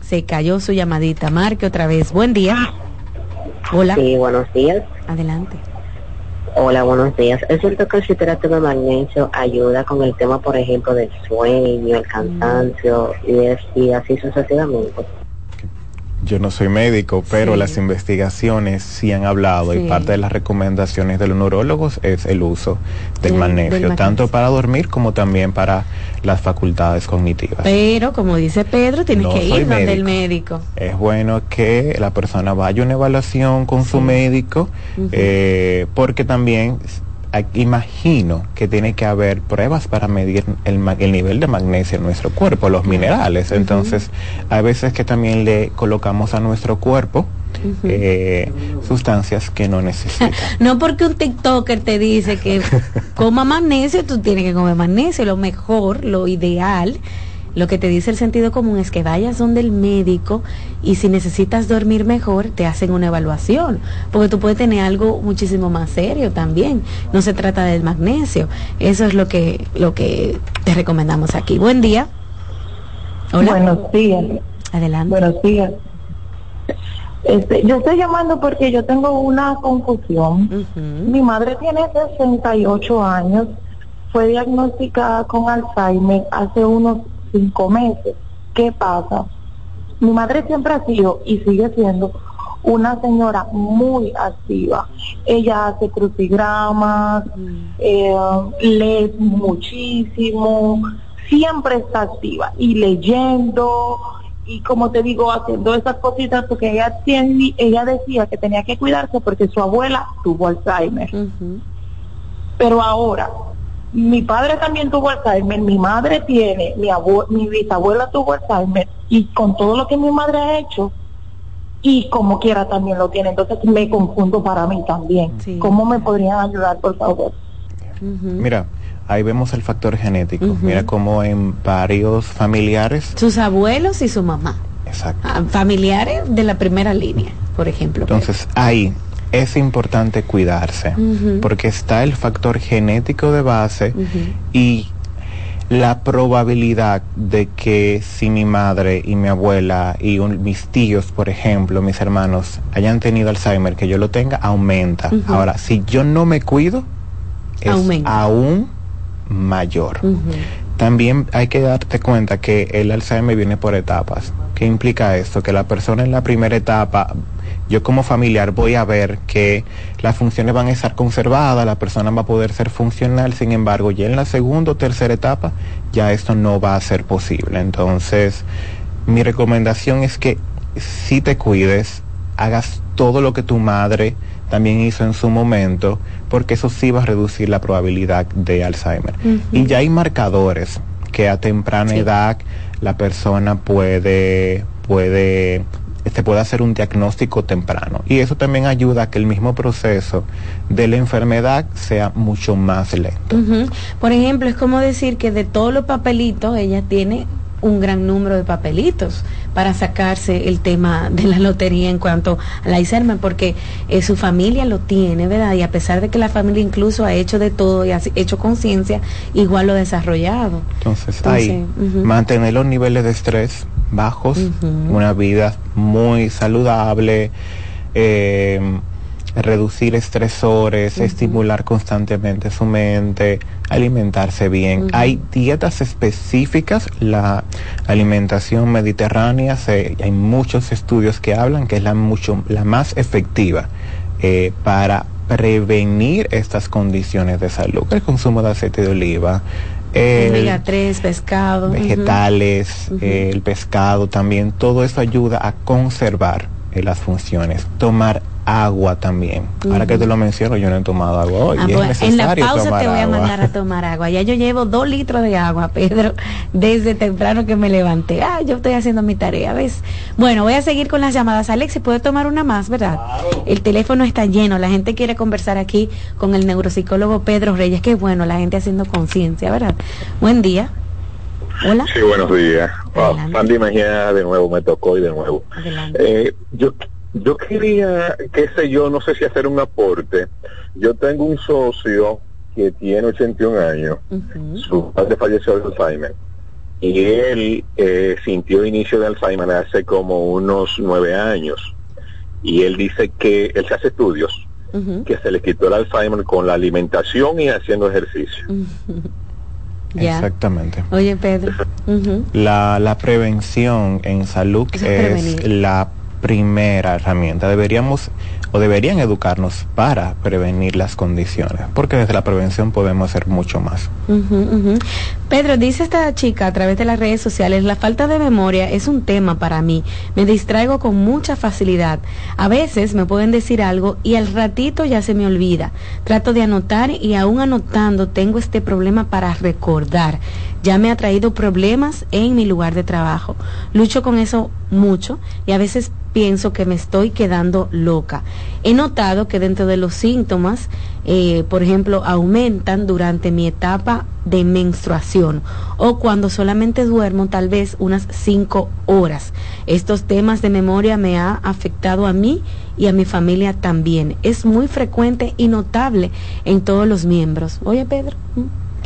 Se cayó su llamadita. Marque otra vez. Buen día. Hola. Sí, buenos días. Adelante. Hola, buenos días. Es cierto que el citrato de magnesio ayuda con el tema, por ejemplo, del sueño, el cansancio y, es- y así sucesivamente. Yo no soy médico, pero Sí. las investigaciones sí han hablado Sí. y parte de las recomendaciones de los neurólogos es el uso del, magnesio, del magnesio. tanto para dormir como también para las facultades cognitivas. Pero, como dice Pedro, tienes No que ir donde el médico. Es bueno que la persona vaya a una evaluación con su médico, eh, porque también imagino que tiene que haber pruebas para medir el, el nivel de magnesio en nuestro cuerpo, los minerales. Entonces, hay veces que también le colocamos a nuestro cuerpo eh, sustancias que no necesita. No porque un TikToker te dice que coma magnesio, tú tienes que comer magnesio. Lo mejor, lo ideal, lo que te dice el sentido común es que vayas donde el médico y si necesitas dormir mejor, te hacen una evaluación. Porque tú puedes tener algo muchísimo más serio también. No se trata del magnesio. Eso es lo que, lo que te recomendamos aquí. Buen día. Hola. Buenos días. Adelante. Buenos días. Este, yo estoy llamando porque yo tengo una confusión. Mi madre tiene 68 años, fue diagnosticada con Alzheimer hace unos cinco meses. ¿Qué pasa? Mi madre siempre ha sido y sigue siendo una señora muy activa. Ella hace crucigramas, eh, lee muchísimo, siempre está activa y leyendo y como te digo haciendo esas cositas porque ella tiene, ella decía que tenía que cuidarse porque su abuela tuvo Alzheimer. Pero ahora mi padre también tuvo Alzheimer, mi madre tiene, mi abue- mi bisabuela tuvo Alzheimer y con todo lo que mi madre ha hecho y como quiera también lo tiene, entonces me confundo para mí también. ¿Cómo me podrían ayudar, por favor? Mira, ahí vemos el factor genético. Mira cómo en varios familiares Sus abuelos y su mamá. Exacto. Ah, Familiares de la primera línea, por ejemplo. Entonces, ahí es importante cuidarse, porque está el factor genético de base y la probabilidad de que si mi madre y mi abuela y un- mis tíos, por ejemplo, mis hermanos, hayan tenido Alzheimer, que yo lo tenga, aumenta. Ahora, si yo no me cuido, es Aumenta. aún mayor. También hay que darte cuenta que el Alzheimer viene por etapas. ¿Qué implica esto? Que la persona en la primera etapa, yo como familiar voy a ver que las funciones van a estar conservadas, la persona va a poder ser funcional, sin embargo, ya en la segunda o tercera etapa ya esto no va a ser posible. Entonces, mi recomendación es que si te cuides, hagas todo lo que tu madre también hizo en su momento, porque eso sí va a reducir la probabilidad de Alzheimer. Y ya hay marcadores que a temprana edad la persona puede, puede, se puede hacer un diagnóstico temprano. Y eso también ayuda a que el mismo proceso de la enfermedad sea mucho más lento. Por ejemplo, es como decir que de todos los papelitos ella tiene un gran número de papelitos para sacarse el tema de la lotería en cuanto al Alzheimer, porque eh, su familia lo tiene, ¿verdad? Y a pesar de que la familia incluso ha hecho de todo y ha hecho conciencia, igual lo ha desarrollado. Entonces, Entonces, ahí, mantener los niveles de estrés bajos, una vida muy saludable, eh, reducir estresores, estimular constantemente su mente, alimentarse bien. Hay dietas específicas, la alimentación mediterránea, se- hay muchos estudios que hablan que es la, mucho, la más efectiva eh, para prevenir estas condiciones de salud. El consumo de aceite de oliva, el- Omega 3, pescado. vegetales, eh, el pescado también, todo eso ayuda a conservar eh, las funciones. Tomar agua también. Ahora que te lo menciono, yo no he tomado agua hoy. Ah, y pues, es en la necesario pausa tomar te voy a agua. mandar a tomar agua. Ya yo llevo dos litros de agua, Pedro, desde temprano que me levanté. Ah, yo estoy haciendo mi tarea, ¿ves? Bueno, voy a seguir con las llamadas. Alex, ¿se puede tomar una más, verdad? El teléfono está lleno. La gente quiere conversar aquí con el neuropsicólogo Pedro Reyes. Qué bueno, la gente haciendo conciencia, ¿verdad? Buen día. Hola. Sí, buenos días. Wow, Sandy Mejía de nuevo me tocó y de nuevo. Eh, yo, yo quería, qué sé yo, no sé si hacer un aporte. Yo tengo un socio que tiene 81 años, su padre falleció de Alzheimer. Y él eh, sintió inicio de Alzheimer hace como unos nueve años. Y él dice que él se hace estudios que se le quitó el Alzheimer con la alimentación y haciendo ejercicio. Exactamente. Oye, Pedro. La, la prevención en salud es es la primera herramienta. Deberíamos o deberían educarnos para prevenir las condiciones, porque desde la prevención podemos hacer mucho más. Pedro, dice esta chica a través de las redes sociales, la falta de memoria es un tema para mí. Me distraigo con mucha facilidad. A veces me pueden decir algo y al ratito ya se me olvida. Trato de anotar y aún anotando tengo este problema para recordar. Ya me ha traído problemas en mi lugar de trabajo. Lucho con eso mucho y a veces pienso que me estoy quedando loca. He notado que dentro de los síntomas, eh, por ejemplo, aumentan durante mi etapa de menstruación o cuando solamente duermo tal vez unas cinco horas. Estos temas de memoria me ha afectado a mí y a mi familia también. Es muy frecuente y notable en todos los miembros. Oye, Pedro.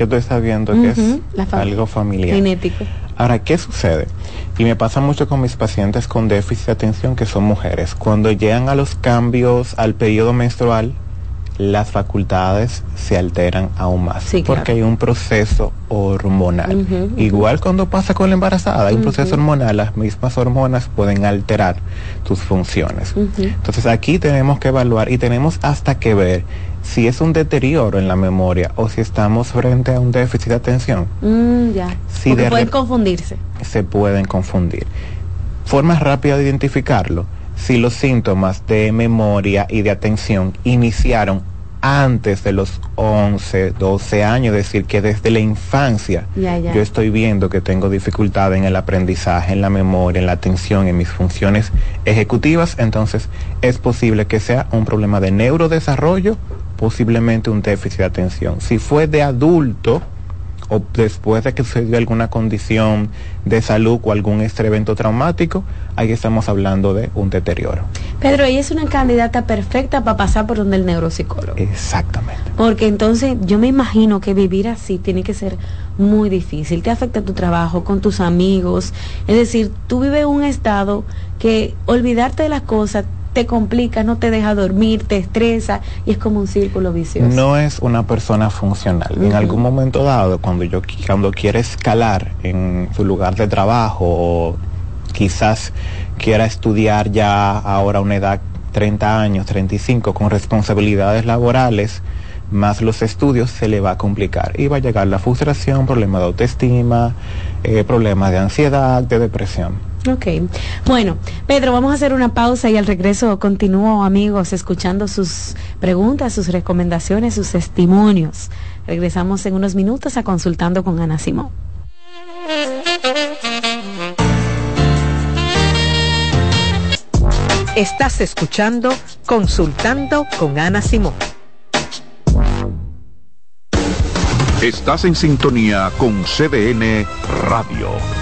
Estoy sabiendo que es algo familiar. Genético. Ahora, ¿qué sucede? Y me pasa mucho con mis pacientes con déficit de atención que son mujeres. Cuando llegan a los cambios al periodo menstrual, las facultades se alteran aún más porque hay un proceso hormonal. Igual cuando pasa con la embarazada, hay un proceso hormonal, las mismas hormonas pueden alterar tus funciones. Entonces aquí tenemos que evaluar y tenemos hasta que ver si es un deterioro en la memoria o si estamos frente a un déficit de atención. Mm, ya. Si pueden confundirse. Se pueden confundir. Forma rápida de identificarlo. Si los síntomas de memoria y de atención iniciaron antes de los 11, 12 años, es decir, que desde la infancia yo estoy viendo que tengo dificultad en el aprendizaje, en la memoria, en la atención, en mis funciones ejecutivas, entonces es posible que sea un problema de neurodesarrollo, posiblemente un déficit de atención. Si fue de adulto, o después de que sucedió alguna condición de salud o algún este evento traumático, ahí estamos hablando de un deterioro. Pedro, ella es una candidata perfecta para pasar por donde el neuropsicólogo. Exactamente. Porque entonces yo me imagino que vivir así tiene que ser muy difícil. Te afecta tu trabajo, con tus amigos. Es decir, tú vives un estado que olvidarte de las cosas te complica, no te deja dormir, te estresa y es como un círculo vicioso. No es una persona funcional. En algún momento dado, cuando yo cuando quiere escalar en su lugar de trabajo o quizás quiera estudiar ya ahora a una edad 30 años, 35 con responsabilidades laborales, más los estudios se le va a complicar y va a llegar la frustración, problemas de autoestima, eh, problemas de ansiedad, de depresión. Ok. Bueno, Pedro, vamos a hacer una pausa y al regreso continúo, amigos, escuchando sus preguntas, sus recomendaciones, sus testimonios. Regresamos en unos minutos a Consultando con Ana Simón. Estás escuchando Consultando con Ana Simón. Estás en sintonía con CDN Radio.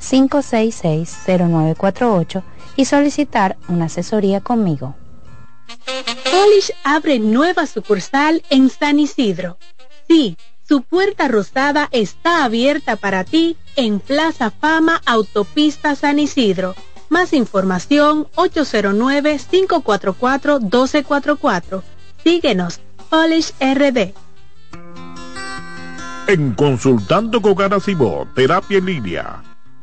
809-566-0948 y solicitar una asesoría conmigo. Polish abre nueva sucursal en San Isidro. Sí, su puerta rosada está abierta para ti en Plaza Fama Autopista San Isidro Más información 809-544-1244. Síguenos, Polish RD. En Consultando con Garacimo, Terapia en Línea.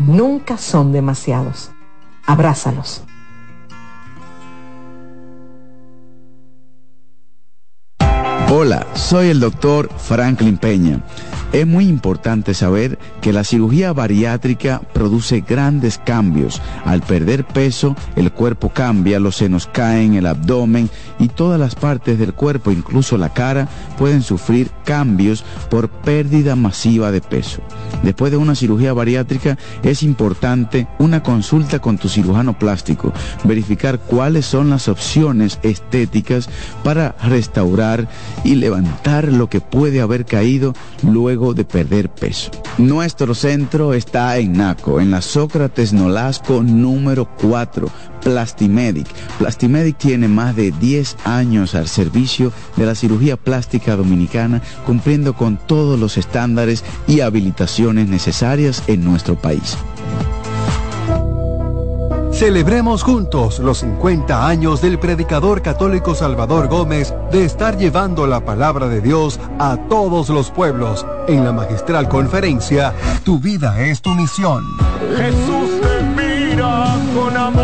Nunca son demasiados. Abrázalos. Hola, soy el doctor Franklin Peña es muy importante saber que la cirugía bariátrica produce grandes cambios. Al perder peso, el cuerpo cambia, los senos caen, el abdomen y todas las partes del cuerpo, incluso la cara, pueden sufrir cambios por pérdida masiva de peso. Después de una cirugía bariátrica es importante una consulta con tu cirujano plástico, verificar cuáles son las opciones estéticas para restaurar y levantar lo que puede haber caído luego de perder peso. Nuestro centro está en Naco, en la Sócrates Nolasco número 4, Plastimedic. Plastimedic tiene más de 10 años al servicio de la cirugía plástica dominicana, cumpliendo con todos los estándares y habilitaciones necesarias en nuestro país. Celebremos juntos los 50 años del predicador católico Salvador Gómez de estar llevando la palabra de Dios a todos los pueblos en la magistral conferencia Tu vida es tu misión. Jesús te mira con amor.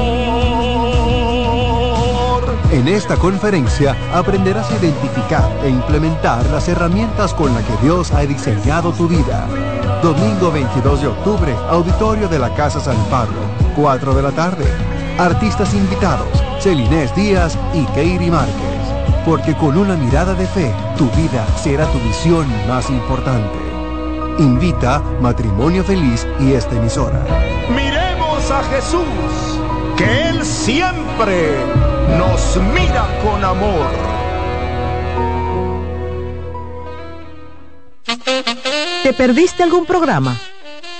En esta conferencia aprenderás a identificar e implementar las herramientas con las que Dios ha diseñado tu vida. Domingo 22 de octubre, auditorio de la Casa San Pablo 4 de la tarde. Artistas invitados, Celinés Díaz y Keiri Márquez. Porque con una mirada de fe, tu vida será tu misión más importante. Invita Matrimonio Feliz y esta emisora. Miremos a Jesús, que Él siempre nos mira con amor. ¿Te perdiste algún programa?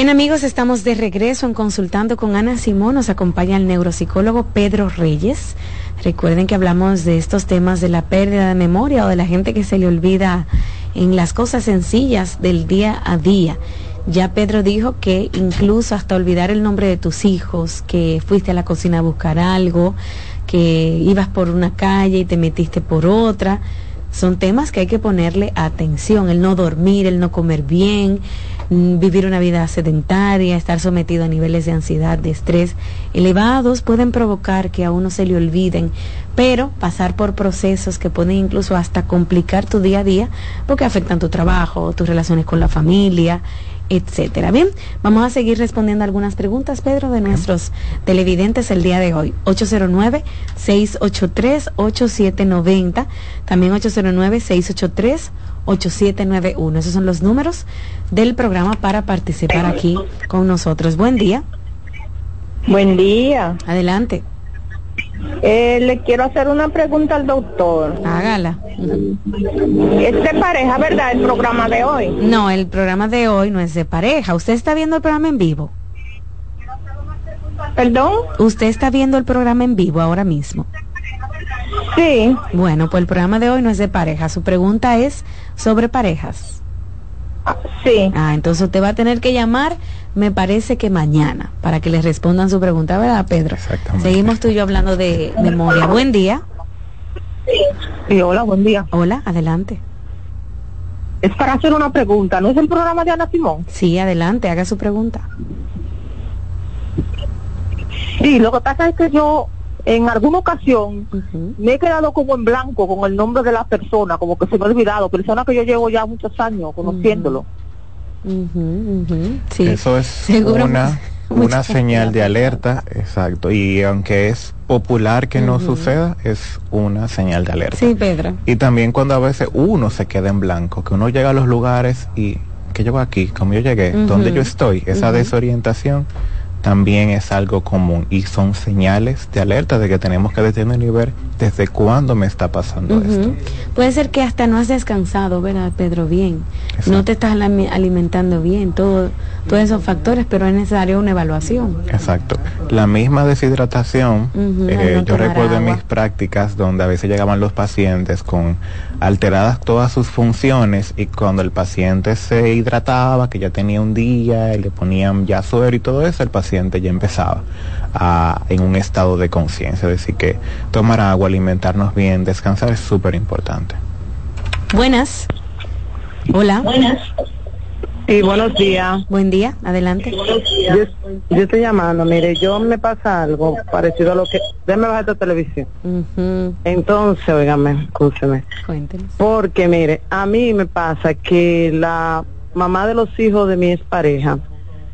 Bien amigos, estamos de regreso en Consultando con Ana Simón. Nos acompaña el neuropsicólogo Pedro Reyes. Recuerden que hablamos de estos temas de la pérdida de memoria o de la gente que se le olvida en las cosas sencillas del día a día. Ya Pedro dijo que incluso hasta olvidar el nombre de tus hijos, que fuiste a la cocina a buscar algo, que ibas por una calle y te metiste por otra, son temas que hay que ponerle atención, el no dormir, el no comer bien, Mm, vivir una vida sedentaria, estar sometido a niveles de ansiedad, de estrés elevados, pueden provocar que a uno se le olviden, pero pasar por procesos que pueden incluso hasta complicar tu día a día porque afectan tu trabajo, tus relaciones con la familia, etcétera. Bien, vamos a seguir respondiendo algunas preguntas, Pedro, de nuestros televidentes el día de hoy. 809-683-8790, también 809-683-8791. Esos son los números del programa para participar aquí con nosotros. Buen día. Buen día. Adelante. Eh, le quiero hacer una pregunta al doctor. Hágala. ¿Es de pareja, verdad, el programa de hoy? No, el programa de hoy no es de pareja. ¿Usted está viendo el programa en vivo? ¿Perdón? ¿Usted está viendo el programa en vivo ahora mismo? Sí. Bueno, pues el programa de hoy no es de pareja. Su pregunta es sobre parejas. Sí. Ah, entonces usted va a tener que llamar, me parece que mañana, para que le respondan su pregunta, ¿verdad, Pedro? Exactamente. Seguimos tú y yo hablando de memoria. Buen día. Sí, hola, buen día. Hola, adelante. Es para hacer una pregunta, ¿no es el programa de Ana Simón? Sí, adelante, haga su pregunta. Sí, lo que pasa es que yo en alguna ocasión me he quedado como en blanco con el nombre de la persona, como que se me ha olvidado, persona que yo llevo ya muchos años conociéndolo. Sí, Eso es seguro una, una señal de alerta, exacto. Y aunque es popular que no suceda, es una señal de alerta. Sí, Pedro. Y también cuando a veces uno se queda en blanco, que uno llega a los lugares y que llego aquí, como yo llegué, donde yo estoy, esa desorientación también es algo común y son señales de alerta de que tenemos que detener y ver desde cuándo me está pasando esto. Puede ser que hasta no has descansado, ¿verdad, Pedro? Bien. No te estás alimentando bien, todo, todos esos factores, pero es necesario una evaluación. Exacto. La misma deshidratación, eh, no yo recuerdo en mis prácticas donde a veces llegaban los pacientes con alteradas todas sus funciones y cuando el paciente se hidrataba, que ya tenía un día, y le ponían ya suero y todo eso, el paciente ya empezaba a, en un estado de conciencia. Es decir, que tomar agua, alimentarnos bien, descansar es súper importante. Buenas. Hola. Buenas. Sí, buenos días. Buen día, adelante. Yo, yo estoy llamando, mire, yo me pasa algo parecido a lo que... Déjame bajar esta televisión. Entonces, oígame, escúcheme. Cuéntenos. Porque, mire, a mí me pasa que la mamá de los hijos de mi expareja,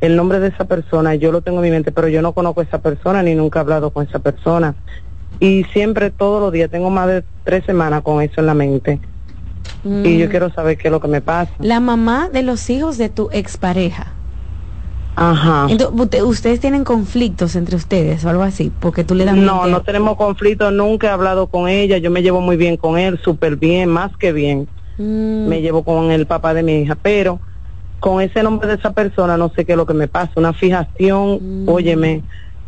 el nombre de esa persona, yo lo tengo en mi mente, pero yo no conozco a esa persona ni nunca he hablado con esa persona. Y siempre, todos los días, tengo más de tres semanas con eso en la mente. Y yo Mm. quiero saber qué es lo que me pasa. La mamá de los hijos de tu expareja. Ajá. Entonces, ustedes tienen conflictos entre ustedes o algo así, porque tú le das No, mente- no tenemos conflicto, nunca he hablado con ella, yo me llevo muy bien con él, súper bien, más que bien. Mm. Me llevo con el papá de mi hija, pero con ese nombre de esa persona no sé qué es lo que me pasa, una fijación, Mm. óyeme,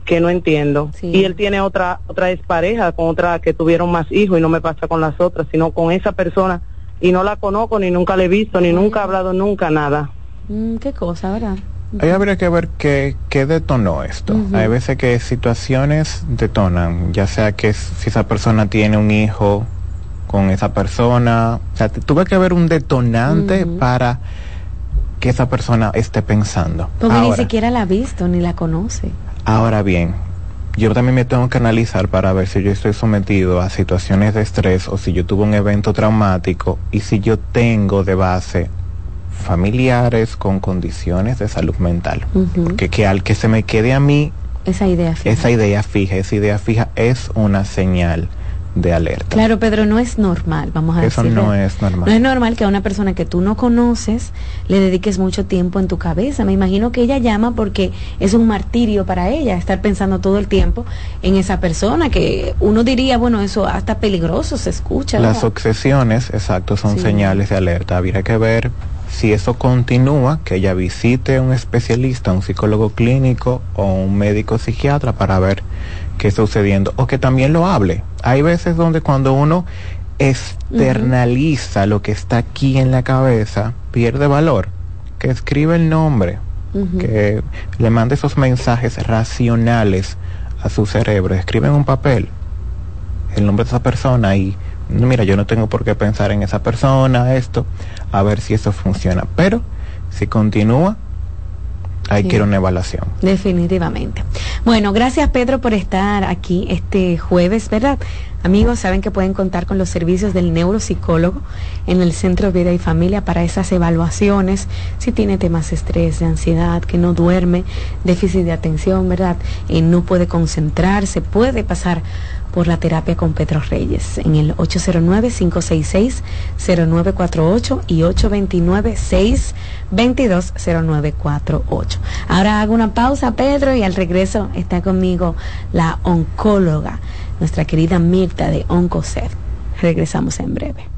que no entiendo. Y él tiene otra otra expareja, con otra que tuvieron más hijos y no me pasa con las otras, sino con esa persona y no la conozco, ni nunca la he visto, ni nunca he hablado nunca nada. Mm, qué cosa, ¿verdad? Ahí habría que ver qué, qué detonó esto. Ujú. Hay veces que situaciones detonan, ya sea que si esa persona tiene un hijo con esa persona, o sea, tuve que haber un detonante para que esa persona esté pensando. Porque ni siquiera la ha visto ni la conoce. ahora bien, yo también me tengo que analizar para ver si yo estoy sometido a situaciones de estrés o si yo tuve un evento traumático y si yo tengo de base familiares con condiciones de salud mental. Ujú. Porque que al que se me quede a mí Esa idea. fija. esa idea fija, esa idea fija es una señal de alerta. Claro, Pedro, no es normal, vamos a Eso no es normal. No es normal que a una persona que tú no conoces le dediques mucho tiempo en tu cabeza. Me imagino que ella llama porque es un martirio para ella estar pensando todo el tiempo en esa persona que uno diría, bueno, eso hasta peligroso se escucha. Las obsesiones, exacto, son Sí. señales de alerta. Habría que ver si eso continúa, que ella visite a un especialista, un psicólogo clínico o un médico psiquiatra para ver qué está sucediendo o que también lo hable. Hay veces donde cuando uno externaliza lo que está aquí en la cabeza, pierde valor. Que escribe el nombre, que le mande esos mensajes racionales a su cerebro, escribe en un papel el nombre de esa persona y mira, yo no tengo por qué pensar en esa persona, esto, a ver si eso funciona. Pero si continúa, hay Sí. que ir a una evaluación. Definitivamente. Bueno, gracias Pedro por estar aquí este jueves, ¿verdad? Amigos, saben que pueden contar con los servicios del neuropsicólogo en el Centro Vida y Familia para esas evaluaciones. Si tiene temas de estrés, de ansiedad, que no duerme, déficit de atención, ¿verdad? Eh, no puede concentrarse, puede pasar por la terapia con Pedro Reyes en el 809-566-0948 y 829-622-0948. Ahora hago una pausa, Pedro, y al regreso está conmigo la oncóloga, nuestra querida Mirta de Oncosed. Regresamos en breve.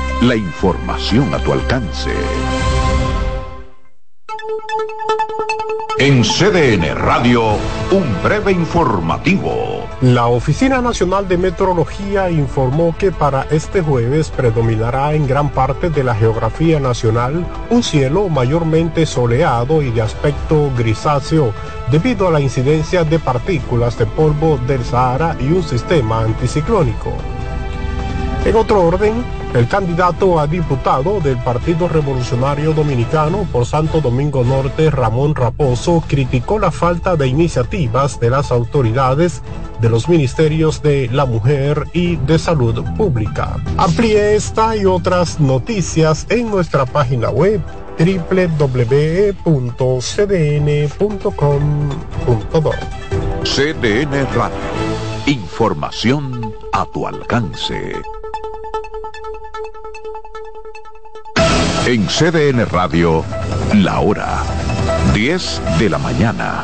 La información a tu alcance. En CDN Radio, un breve informativo. La Oficina Nacional de Meteorología informó que para este jueves predominará en gran parte de la geografía nacional un cielo mayormente soleado y de aspecto grisáceo debido a la incidencia de partículas de polvo del Sahara y un sistema anticiclónico. En otro orden, el candidato a diputado del Partido Revolucionario Dominicano por Santo Domingo Norte, Ramón Raposo, criticó la falta de iniciativas de las autoridades de los ministerios de la Mujer y de Salud Pública. Amplíe esta y otras noticias en nuestra página web www.cdn.com.do. CDN Radio. Información a tu alcance. En CDN Radio, la hora 10 de la mañana.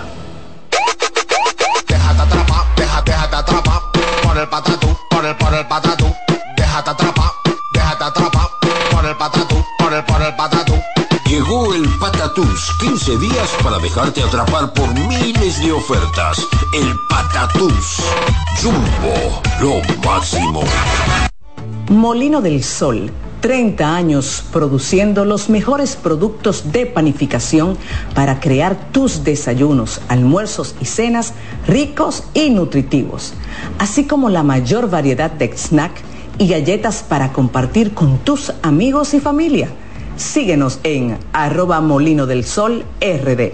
Déjate atrapar, déjate, déjate atrapar por el patatú, por el, por el patatú. Déjate atrapar, déjate atrapar por el patatú, por el, por el patatú. Llegó el Patatús, 15 días para dejarte atrapar por miles de ofertas. El Patatús. Jumbo, lo máximo. Molino del Sol, 30 años produciendo los mejores productos de panificación para crear tus desayunos, almuerzos y cenas ricos y nutritivos, así como la mayor variedad de snack y galletas para compartir con tus amigos y familia. Síguenos en arroba molino del sol rd.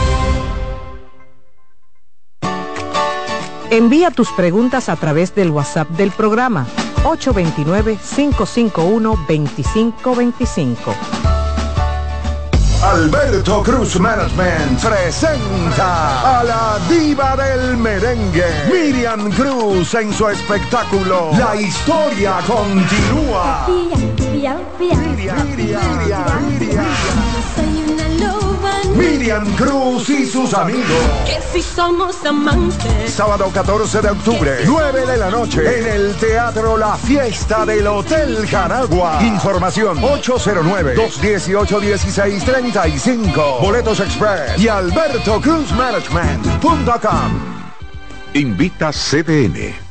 Envía tus preguntas a través del WhatsApp del programa 829-551-2525. Alberto Cruz Management presenta a la diva del merengue, Miriam Cruz en su espectáculo La historia continúa. Miriam Cruz y sus amigos. Que si somos amantes. Sábado 14 de octubre, 9 de la noche, en el Teatro La Fiesta del Hotel Jaragua. Información 809-218-1635. Boletos Express y albertocruzmanagement.com. Invita CDN.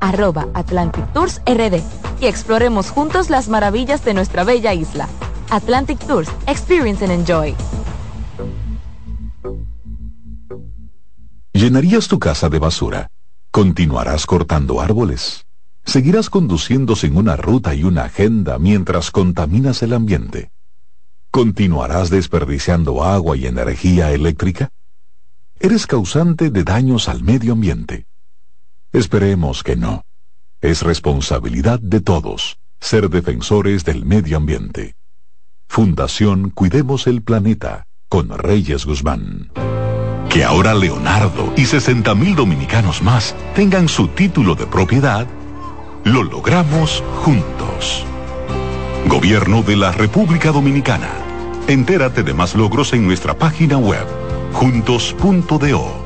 arroba Atlantic Tours RD y exploremos juntos las maravillas de nuestra bella isla. Atlantic Tours, Experience and Enjoy. ¿Llenarías tu casa de basura? ¿Continuarás cortando árboles? ¿Seguirás conduciendo sin una ruta y una agenda mientras contaminas el ambiente? ¿Continuarás desperdiciando agua y energía eléctrica? Eres causante de daños al medio ambiente. Esperemos que no. Es responsabilidad de todos ser defensores del medio ambiente. Fundación Cuidemos el Planeta con Reyes Guzmán. Que ahora Leonardo y 60 mil dominicanos más tengan su título de propiedad, lo logramos juntos. Gobierno de la República Dominicana. Entérate de más logros en nuestra página web, juntos.do.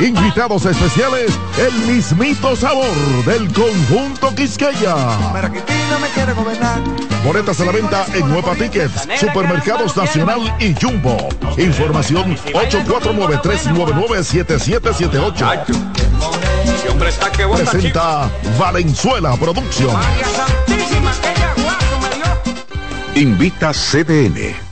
Invitados especiales, el mismito sabor del conjunto Quisqueya. Boletas a la venta en Nueva Tickets, Supermercados Nacional y Jumbo. Información 849-399-7778. Presenta Valenzuela Producción. Invita CDN.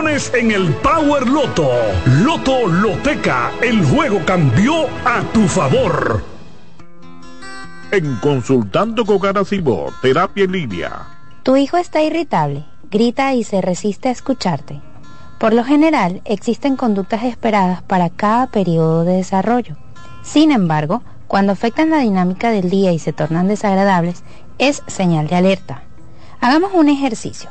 en el Power Loto. Loto Loteca, el juego cambió a tu favor. En Consultando con Garacimo, terapia en línea. Tu hijo está irritable, grita y se resiste a escucharte. Por lo general, existen conductas esperadas para cada periodo de desarrollo. Sin embargo, cuando afectan la dinámica del día y se tornan desagradables, es señal de alerta. Hagamos un ejercicio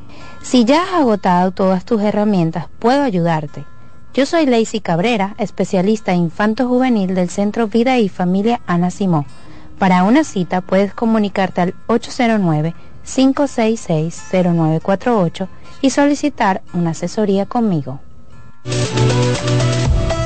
Si ya has agotado todas tus herramientas, puedo ayudarte. Yo soy Lacey Cabrera, especialista infanto juvenil del Centro Vida y Familia Ana Simó. Para una cita puedes comunicarte al 809-566-0948 y solicitar una asesoría conmigo.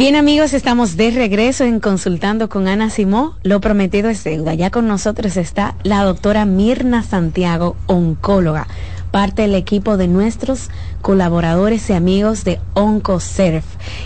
Bien amigos, estamos de regreso en Consultando con Ana Simó. Lo prometido es deuda. Ya con nosotros está la doctora Mirna Santiago, oncóloga, parte del equipo de nuestros colaboradores y amigos de OncoServe.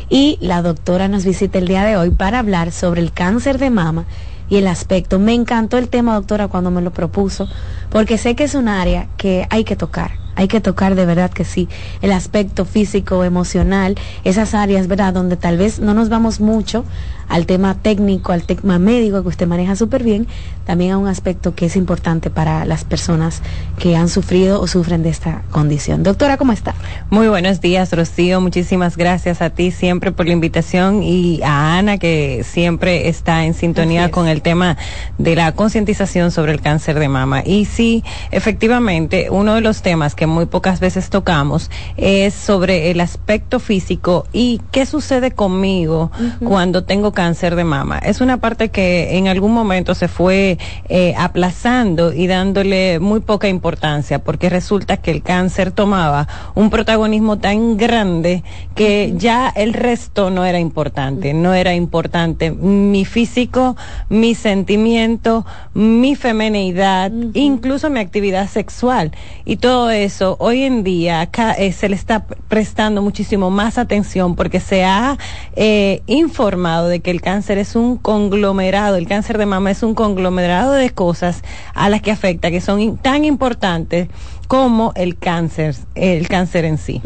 Y la doctora nos visita el día de hoy para hablar sobre el cáncer de mama y el aspecto. Me encantó el tema, doctora, cuando me lo propuso, porque sé que es un área que hay que tocar hay que tocar de verdad que sí, el aspecto físico, emocional, esas áreas, ¿verdad? Donde tal vez no nos vamos mucho al tema técnico, al tema médico que usted maneja súper bien, también a un aspecto que es importante para las personas que han sufrido o sufren de esta condición. Doctora, ¿cómo está? Muy buenos días, Rocío. Muchísimas gracias a ti siempre por la invitación y a Ana que siempre está en sintonía con el tema de la concientización sobre el cáncer de mama. Y sí, efectivamente, uno de los temas que muy pocas veces tocamos es sobre el aspecto físico y qué sucede conmigo cuando tengo cáncer de mama. Es una parte que en algún momento se fue eh, aplazando y dándole muy poca importancia, porque resulta que el cáncer tomaba un protagonismo tan grande que ya el resto no era importante, no era importante mi físico, mi sentimiento, mi femenidad, incluso mi actividad sexual. Y todo eso hoy en día acá, eh, se le está prestando muchísimo más atención porque se ha eh, informado de que el cáncer es un conglomerado, el cáncer de mama es un conglomerado de cosas a las que afecta, que son tan importantes como el cáncer, el cáncer en sí.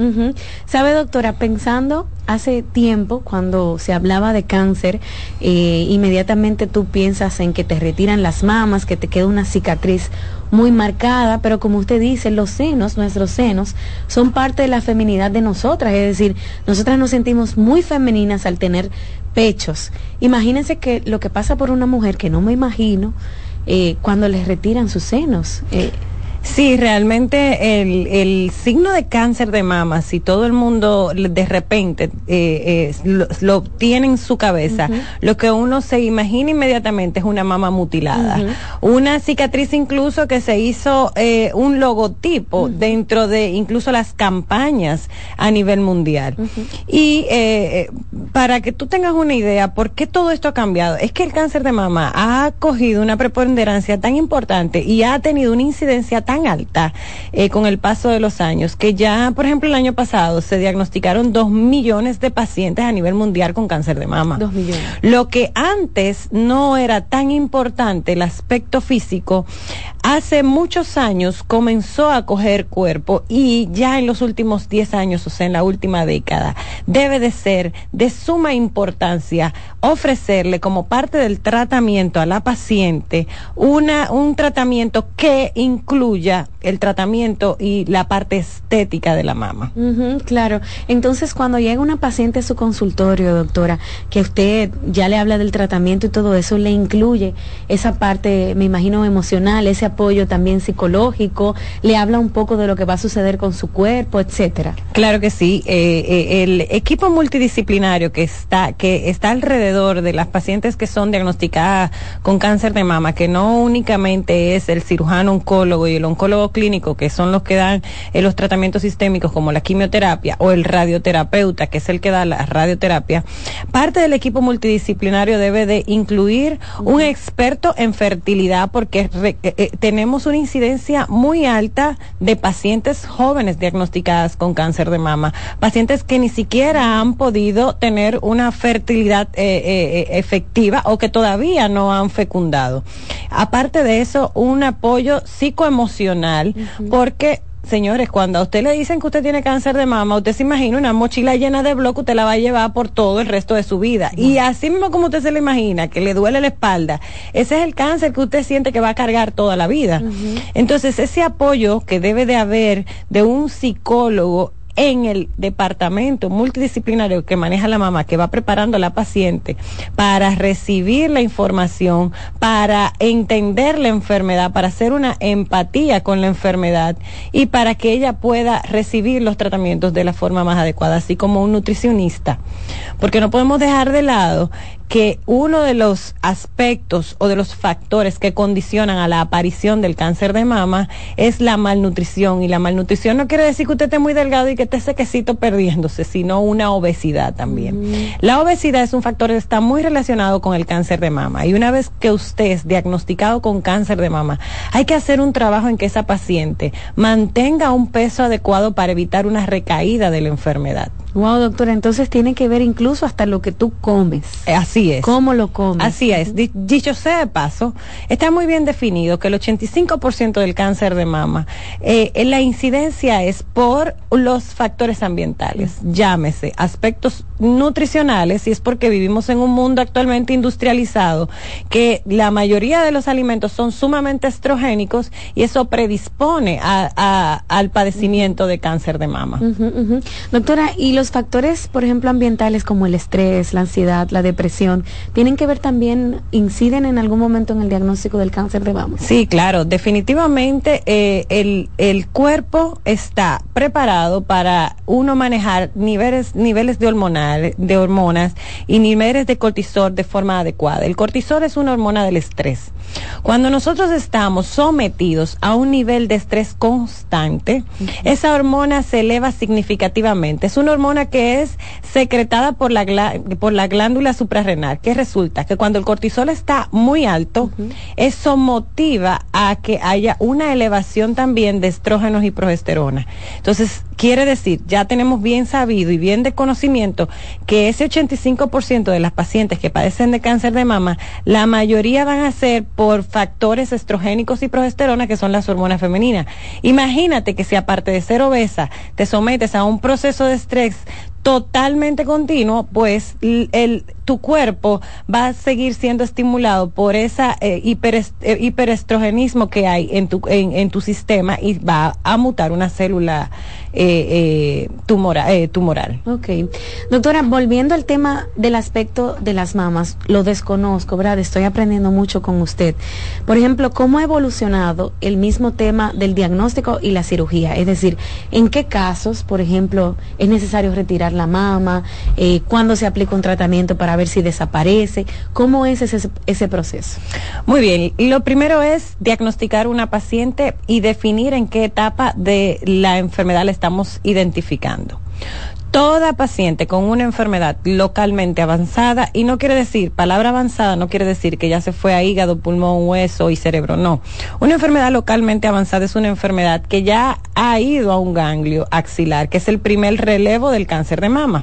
Sabe, doctora, pensando hace tiempo, cuando se hablaba de cáncer, eh, inmediatamente tú piensas en que te retiran las mamas, que te queda una cicatriz muy marcada, pero como usted dice, los senos, nuestros senos, son parte de la feminidad de nosotras, es decir, nosotras nos sentimos muy femeninas al tener pechos. Imagínense que lo que pasa por una mujer, que no me imagino, eh, cuando les retiran sus senos. Eh, Sí, realmente el, el, signo de cáncer de mama, si todo el mundo de repente eh, eh, lo, tiene en su cabeza, lo que uno se imagina inmediatamente es una mama mutilada. Una cicatriz incluso que se hizo eh, un logotipo dentro de incluso las campañas a nivel mundial. Y eh, para que tú tengas una idea, ¿por qué todo esto ha cambiado? Es que el cáncer de mama ha cogido una preponderancia tan importante y ha tenido una incidencia tan alta eh, con el paso de los años que ya, por ejemplo, el año pasado se diagnosticaron dos millones de pacientes a nivel mundial con cáncer de mama. Dos millones. Lo que antes no era tan importante, el aspecto físico, hace muchos años comenzó a coger cuerpo y ya en los últimos 10 años, o sea, en la última década, debe de ser de suma importancia ofrecerle como parte del tratamiento a la paciente una, un tratamiento que incluya el tratamiento y la parte estética de la mama. claro. Entonces, cuando llega una paciente a su consultorio, doctora, que usted ya le habla del tratamiento y todo eso, le incluye esa parte, me imagino, emocional, ese apoyo también psicológico, le habla un poco de lo que va a suceder con su cuerpo, etcétera. Claro que sí. Eh, eh, el equipo multidisciplinario que está, que está alrededor de las pacientes que son diagnosticadas con cáncer de mama, que no únicamente es el cirujano oncólogo y el oncólogo, clínico, que son los que dan eh, los tratamientos sistémicos como la quimioterapia, o el radioterapeuta, que es el que da la radioterapia, parte del equipo multidisciplinario debe de incluir un experto en fertilidad porque eh, eh, tenemos una incidencia muy alta de pacientes jóvenes diagnosticadas con cáncer de mama, pacientes que ni siquiera han podido tener una fertilidad efectiva o que todavía no han fecundado. Aparte de eso, un apoyo psicoemocional porque señores, cuando a usted le dicen que usted tiene cáncer de mama, usted se imagina una mochila llena de bloques, usted la va a llevar por todo el resto de su vida. Y así mismo como usted se le imagina, que le duele la espalda, ese es el cáncer que usted siente que va a cargar toda la vida. Entonces, ese apoyo que debe de haber de un psicólogo en el departamento multidisciplinario que maneja la mamá, que va preparando a la paciente para recibir la información, para entender la enfermedad, para hacer una empatía con la enfermedad y para que ella pueda recibir los tratamientos de la forma más adecuada, así como un nutricionista. Porque no podemos dejar de lado que uno de los aspectos o de los factores que condicionan a la aparición del cáncer de mama es la malnutrición. Y la malnutrición no quiere decir que usted esté muy delgado y que esté sequecito perdiéndose, sino una obesidad también. Mm. La obesidad es un factor que está muy relacionado con el cáncer de mama. Y una vez que usted es diagnosticado con cáncer de mama, hay que hacer un trabajo en que esa paciente mantenga un peso adecuado para evitar una recaída de la enfermedad. Wow, doctora, entonces tiene que ver incluso hasta lo que tú comes. Eh, Así es. ¿Cómo lo comes? Así es. Di- Dicho sea de paso, está muy bien definido que el 85% del cáncer de mama, eh, la incidencia es por los factores ambientales, llámese aspectos nutricionales, y es porque vivimos en un mundo actualmente industrializado, que la mayoría de los alimentos son sumamente estrogénicos y eso predispone a- a- al padecimiento de cáncer de mama. Doctora, ¿y los factores, por ejemplo, ambientales como el estrés, la ansiedad, la depresión, tienen que ver también, inciden en algún momento en el diagnóstico del cáncer de mama? Sí, claro, definitivamente eh, el, el cuerpo está preparado para uno manejar niveles, niveles de, hormonal, de hormonas y niveles de cortisol de forma adecuada. El cortisol es una hormona del estrés. Cuando nosotros estamos sometidos a un nivel de estrés constante, esa hormona se eleva significativamente. Es una hormona que es secretada por la, por la glándula suprarrenal. ¿Qué resulta? Que cuando el cortisol está muy alto, eso motiva a que haya una elevación también de estrógenos y progesterona. Entonces, quiere decir, ya tenemos bien sabido y bien de conocimiento que ese 85% de las pacientes que padecen de cáncer de mama, la mayoría van a ser por factores estrogénicos y progesterona, que son las hormonas femeninas. Imagínate que si aparte de ser obesa, te sometes a un proceso de estrés totalmente continuo, pues el, tu cuerpo va a seguir siendo estimulado por esa eh, eh, hiperestrogenismo que hay en tu, en tu sistema y va a mutar una célula eh, eh, tumora- eh, tumoral. Ok. Doctora, volviendo al tema del aspecto de las mamas, lo desconozco, ¿verdad? Estoy aprendiendo mucho con usted. Por ejemplo, ¿cómo ha evolucionado el mismo tema del diagnóstico y la cirugía? Es decir, ¿en qué casos, por ejemplo, es necesario retirar la mama? Eh, ¿Cuándo se aplica un tratamiento para ver si desaparece? ¿Cómo es ese, ese proceso? Muy bien, lo primero es diagnosticar una paciente y definir en qué etapa de la enfermedad la estamos identificando. Toda paciente con una enfermedad localmente avanzada, y no quiere decir, palabra avanzada no quiere decir que ya se fue a hígado, pulmón, hueso y cerebro, no. Una enfermedad localmente avanzada es una enfermedad que ya ha ido a un ganglio axilar, que es el primer relevo del cáncer de mama.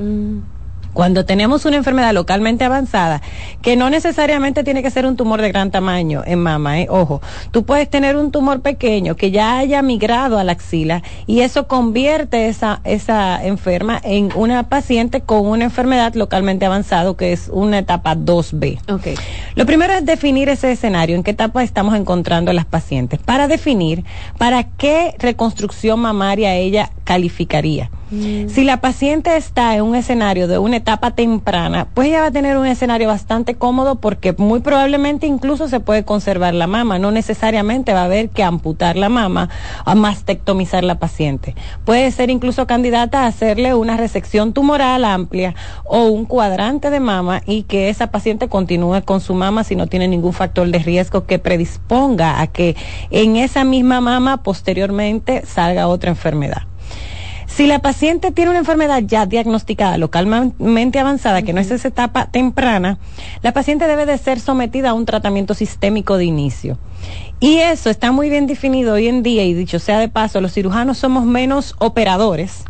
Cuando tenemos una enfermedad localmente avanzada, que no necesariamente tiene que ser un tumor de gran tamaño en mama, ¿eh? ojo, tú puedes tener un tumor pequeño que ya haya migrado a la axila y eso convierte esa, esa enferma en una paciente con una enfermedad localmente avanzada, que es una etapa 2B. Ok. Lo primero es definir ese escenario, en qué etapa estamos encontrando a las pacientes, para definir para qué reconstrucción mamaria ella calificaría. Si la paciente está en un escenario de una etapa temprana, pues ella va a tener un escenario bastante cómodo porque muy probablemente incluso se puede conservar la mama, no necesariamente va a haber que amputar la mama o mastectomizar la paciente. Puede ser incluso candidata a hacerle una resección tumoral amplia o un cuadrante de mama y que esa paciente continúe con su mama si no tiene ningún factor de riesgo que predisponga a que en esa misma mama posteriormente salga otra enfermedad. Si la paciente tiene una enfermedad ya diagnosticada localmente avanzada, que no es esa etapa temprana, la paciente debe de ser sometida a un tratamiento sistémico de inicio. Y eso está muy bien definido hoy en día y dicho sea de paso, los cirujanos somos menos operadores.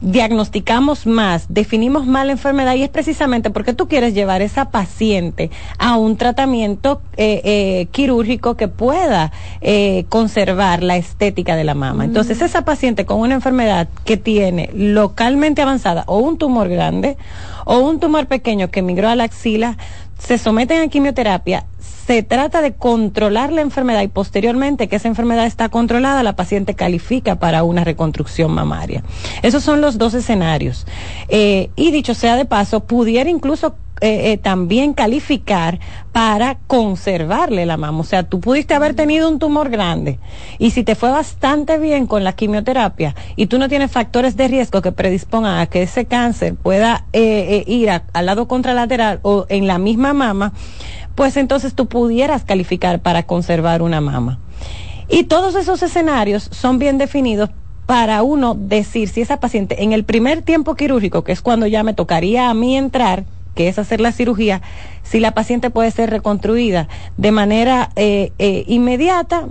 Diagnosticamos más, definimos más la enfermedad y es precisamente porque tú quieres llevar esa paciente a un tratamiento eh, eh, quirúrgico que pueda eh, conservar la estética de la mama. Entonces, esa paciente con una enfermedad que tiene localmente avanzada o un tumor grande o un tumor pequeño que migró a la axila, se someten a quimioterapia, se trata de controlar la enfermedad y posteriormente que esa enfermedad está controlada, la paciente califica para una reconstrucción mamaria. Esos son los dos escenarios. Eh, y dicho sea de paso, pudiera incluso eh, eh, también calificar para conservarle la mama. O sea, tú pudiste haber tenido un tumor grande y si te fue bastante bien con la quimioterapia y tú no tienes factores de riesgo que predispongan a que ese cáncer pueda eh, ir al lado contralateral o en la misma mama, pues entonces tú pudieras calificar para conservar una mama. Y todos esos escenarios son bien definidos para uno decir si esa paciente en el primer tiempo quirúrgico, que es cuando ya me tocaría a mí entrar, que es hacer la cirugía, si la paciente puede ser reconstruida de manera eh, eh, inmediata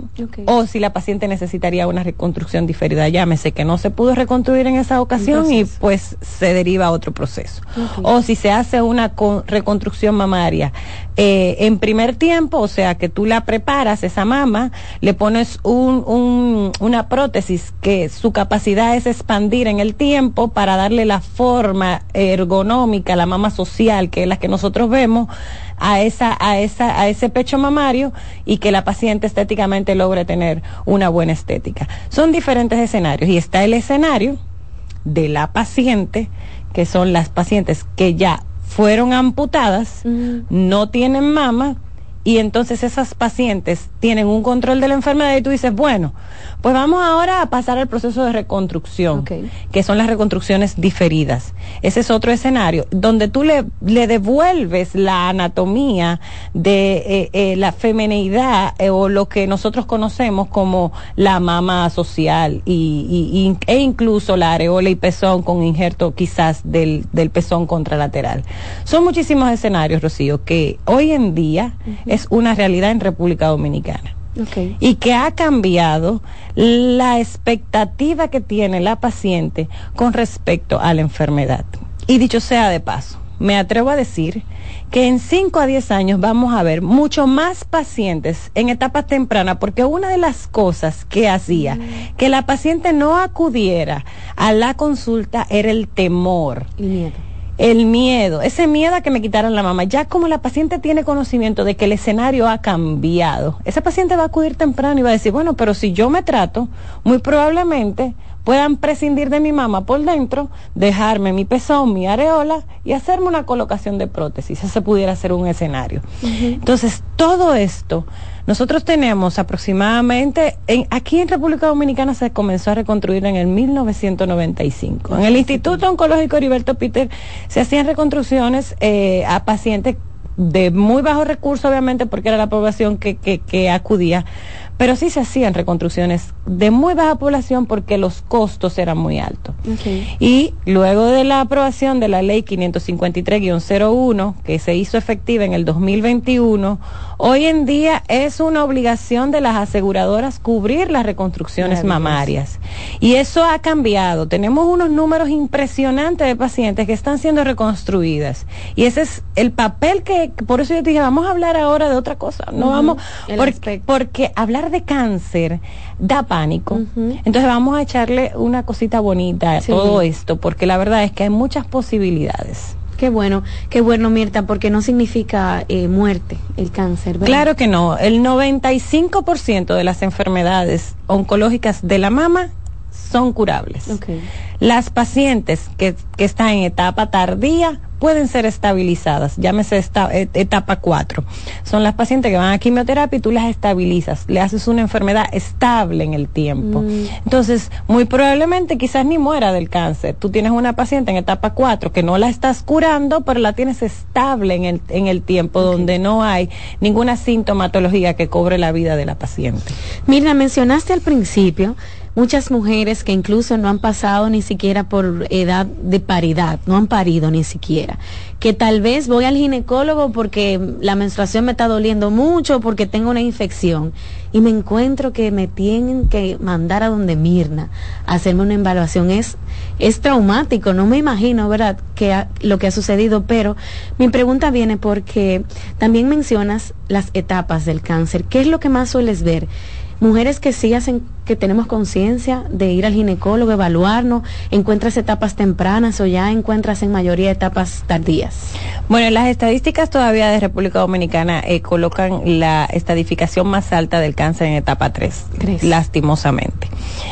o si la paciente necesitaría una reconstrucción diferida. Llámese que no se pudo reconstruir en esa ocasión y pues se deriva a otro proceso. O si se hace una reconstrucción mamaria eh, en primer tiempo, o sea que tú la preparas, esa mama, le pones un, un, una prótesis que su capacidad es expandir en el tiempo para darle la forma ergonómica, la mama social, que es la que nosotros vemos, a esa, a esa, a ese pecho mamario y que la paciente estéticamente logre tener una buena estética. Son diferentes escenarios y está el escenario de la paciente, que son las pacientes que ya fueron amputadas, no tienen mama, y entonces esas pacientes tienen un control de la enfermedad y tú dices, bueno, pues vamos ahora a pasar al proceso de reconstrucción, que son las reconstrucciones diferidas. Ese es otro escenario donde tú le, le devuelves la anatomía de eh, eh, la femineidad eh, o lo que nosotros conocemos como la mama social y, e incluso la areola y pezón con injerto quizás del, del pezón contralateral. Son muchísimos escenarios, Rocío, que hoy en día es una realidad en República Dominicana y que ha cambiado la expectativa que tiene la paciente con respecto a la enfermedad. Y dicho sea de paso, me atrevo a decir que en 5 a 10 años vamos a ver mucho más pacientes en etapas tempranas, porque una de las cosas que hacía mm. que la paciente no acudiera a la consulta era el temor. Miedo el miedo, ese miedo a que me quitaran la mamá, ya como la paciente tiene conocimiento de que el escenario ha cambiado, esa paciente va a acudir temprano y va a decir, bueno, pero si yo me trato, muy probablemente puedan prescindir de mi mamá por dentro, dejarme mi pezón, mi areola y hacerme una colocación de prótesis. Ese pudiera ser un escenario. Entonces, todo esto nosotros tenemos aproximadamente, en, aquí en República Dominicana se comenzó a reconstruir en el 1995. En el Instituto Oncológico Heriberto Peter se hacían reconstrucciones eh, a pacientes de muy bajos recursos, obviamente, porque era la población que, que acudía, pero sí se hacían reconstrucciones de muy baja población porque los costos eran muy altos. Y luego de la aprobación de la ley 553-01, que se hizo efectiva en el 2021, hoy en día es una obligación de las aseguradoras cubrir las reconstrucciones mamarias. Y eso ha cambiado. Tenemos unos números impresionantes de pacientes que están siendo reconstruidas. Y ese es el papel que, por eso yo te dije, vamos a hablar ahora de otra cosa. No vamos, porque, porque hablar de cáncer da pánico. Entonces vamos a echarle una cosita bonita a todo esto, porque la verdad es que hay muchas posibilidades. Qué bueno, qué bueno, Mirta, porque no significa eh, muerte el cáncer. Claro que no. El 95% de las enfermedades oncológicas de la mama son curables. Las pacientes que, que están en etapa tardía pueden ser estabilizadas, llámese esta, etapa 4. Son las pacientes que van a quimioterapia y tú las estabilizas, le haces una enfermedad estable en el tiempo. Mm. Entonces, muy probablemente quizás ni muera del cáncer. Tú tienes una paciente en etapa 4 que no la estás curando, pero la tienes estable en el, en el tiempo, donde no hay ninguna sintomatología que cobre la vida de la paciente. Mira, mencionaste al principio muchas mujeres que incluso no han pasado ni siquiera por edad de paridad, no han parido ni siquiera, que tal vez voy al ginecólogo porque la menstruación me está doliendo mucho, porque tengo una infección y me encuentro que me tienen que mandar a donde Mirna a hacerme una evaluación. Es, es traumático, no me imagino, ¿verdad?, que lo que ha sucedido, pero mi pregunta viene porque también mencionas las etapas del cáncer. ¿Qué es lo que más sueles ver? Mujeres que sí hacen, que tenemos conciencia de ir al ginecólogo, evaluarnos, encuentras etapas tempranas o ya encuentras en mayoría etapas tardías. Bueno, las estadísticas todavía de República Dominicana eh, colocan la estadificación más alta del cáncer en etapa 3, lastimosamente.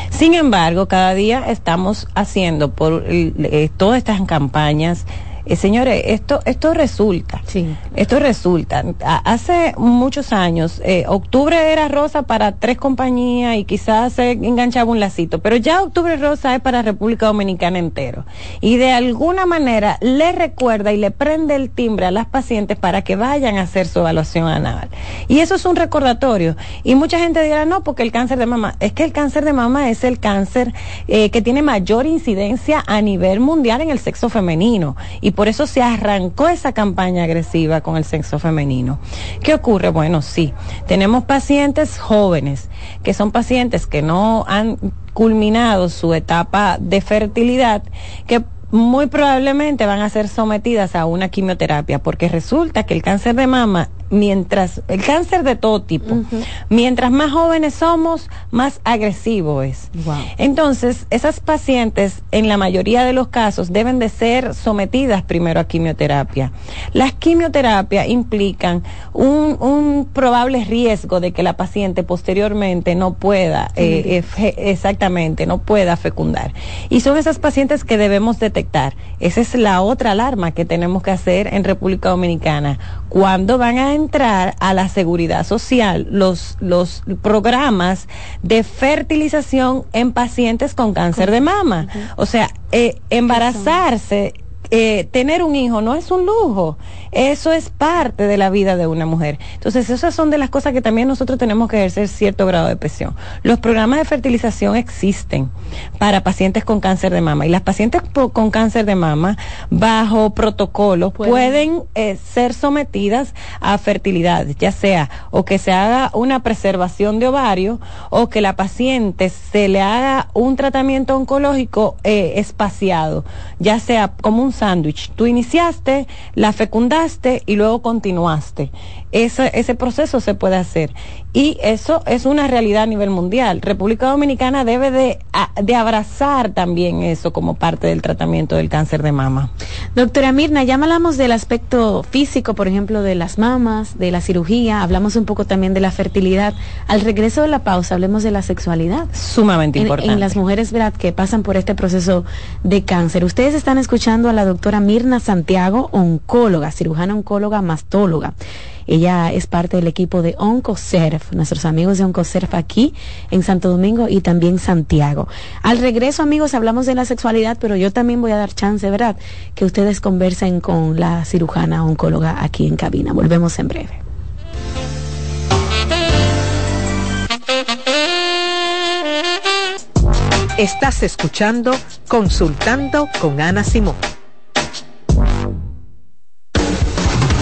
Sin embargo, cada día estamos haciendo por eh, todas estas campañas eh, señores, esto, esto resulta. Sí. Esto resulta. hace muchos años, eh, octubre era rosa para tres compañías y quizás se enganchaba un lacito, pero ya octubre rosa es para República Dominicana entero. Y de alguna manera le recuerda y le prende el timbre a las pacientes para que vayan a hacer su evaluación anal. Y eso es un recordatorio. Y mucha gente dirá, no, porque el cáncer de mama, es que el cáncer de mama es el cáncer eh, que tiene mayor incidencia a nivel mundial en el sexo femenino. Y por eso se arrancó esa campaña agresiva con el sexo femenino. ¿Qué ocurre? Bueno, sí, tenemos pacientes jóvenes, que son pacientes que no han culminado su etapa de fertilidad, que muy probablemente van a ser sometidas a una quimioterapia, porque resulta que el cáncer de mama mientras el cáncer de todo tipo, mientras más jóvenes somos, más agresivo es. Entonces, esas pacientes, en la mayoría de los casos, deben de ser sometidas primero a quimioterapia. Las quimioterapias implican un, un probable riesgo de que la paciente posteriormente no pueda, eh, exactamente, no pueda fecundar. Y son esas pacientes que debemos detectar. Esa es la otra alarma que tenemos que hacer en República Dominicana. Cuando van a entrar a la seguridad social los, los programas de fertilización en pacientes con cáncer de mama. O sea, eh, embarazarse eh, tener un hijo no es un lujo, eso es parte de la vida de una mujer. Entonces, esas son de las cosas que también nosotros tenemos que ejercer cierto grado de presión. Los programas de fertilización existen para pacientes con cáncer de mama y las pacientes con cáncer de mama, bajo protocolo, pueden, eh, ser sometidas a fertilidad, ya sea o que se haga una preservación de ovario o que la paciente se le haga un tratamiento oncológico eh, espaciado, ya sea como un sándwich. Tú iniciaste, la fecundaste y luego continuaste. Ese, ese proceso se puede hacer. Y eso es una realidad a nivel mundial. República Dominicana debe de, de abrazar también eso como parte del tratamiento del cáncer de mama. Doctora Mirna, ya hablamos del aspecto físico, por ejemplo, de las mamas, de la cirugía, hablamos un poco también de la fertilidad. Al regreso de la pausa, hablemos de la sexualidad. Sumamente importante. En las mujeres, ¿verdad?, que pasan por este proceso de cáncer. Ustedes están escuchando a la doctora Mirna Santiago, oncóloga, cirujana oncóloga, mastóloga. Ella es parte del equipo de OncoSerf, nuestros amigos de OncoSerf aquí en Santo Domingo y también Santiago. Al regreso, amigos, hablamos de la sexualidad, pero yo también voy a dar chance, ¿verdad?, que ustedes conversen con la cirujana oncóloga aquí en cabina. Volvemos en breve. Estás escuchando Consultando con Ana Simón.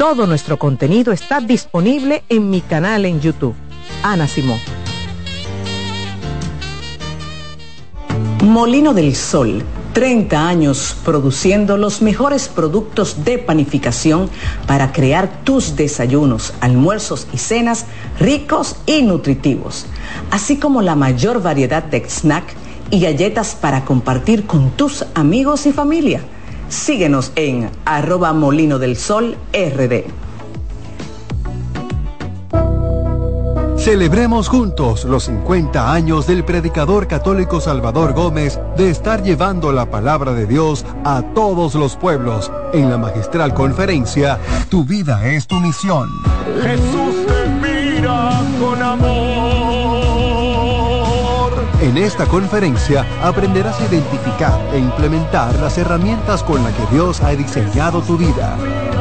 Todo nuestro contenido está disponible en mi canal en YouTube. Ana Simón. Molino del Sol. 30 años produciendo los mejores productos de panificación para crear tus desayunos, almuerzos y cenas ricos y nutritivos, así como la mayor variedad de snack y galletas para compartir con tus amigos y familia. Síguenos en arroba molino del sol rd. Celebremos juntos los 50 años del predicador católico Salvador Gómez de estar llevando la palabra de Dios a todos los pueblos en la magistral conferencia Tu vida es tu misión. Jesús te mira con amor. En esta conferencia aprenderás a identificar e implementar las herramientas con las que Dios ha diseñado tu vida.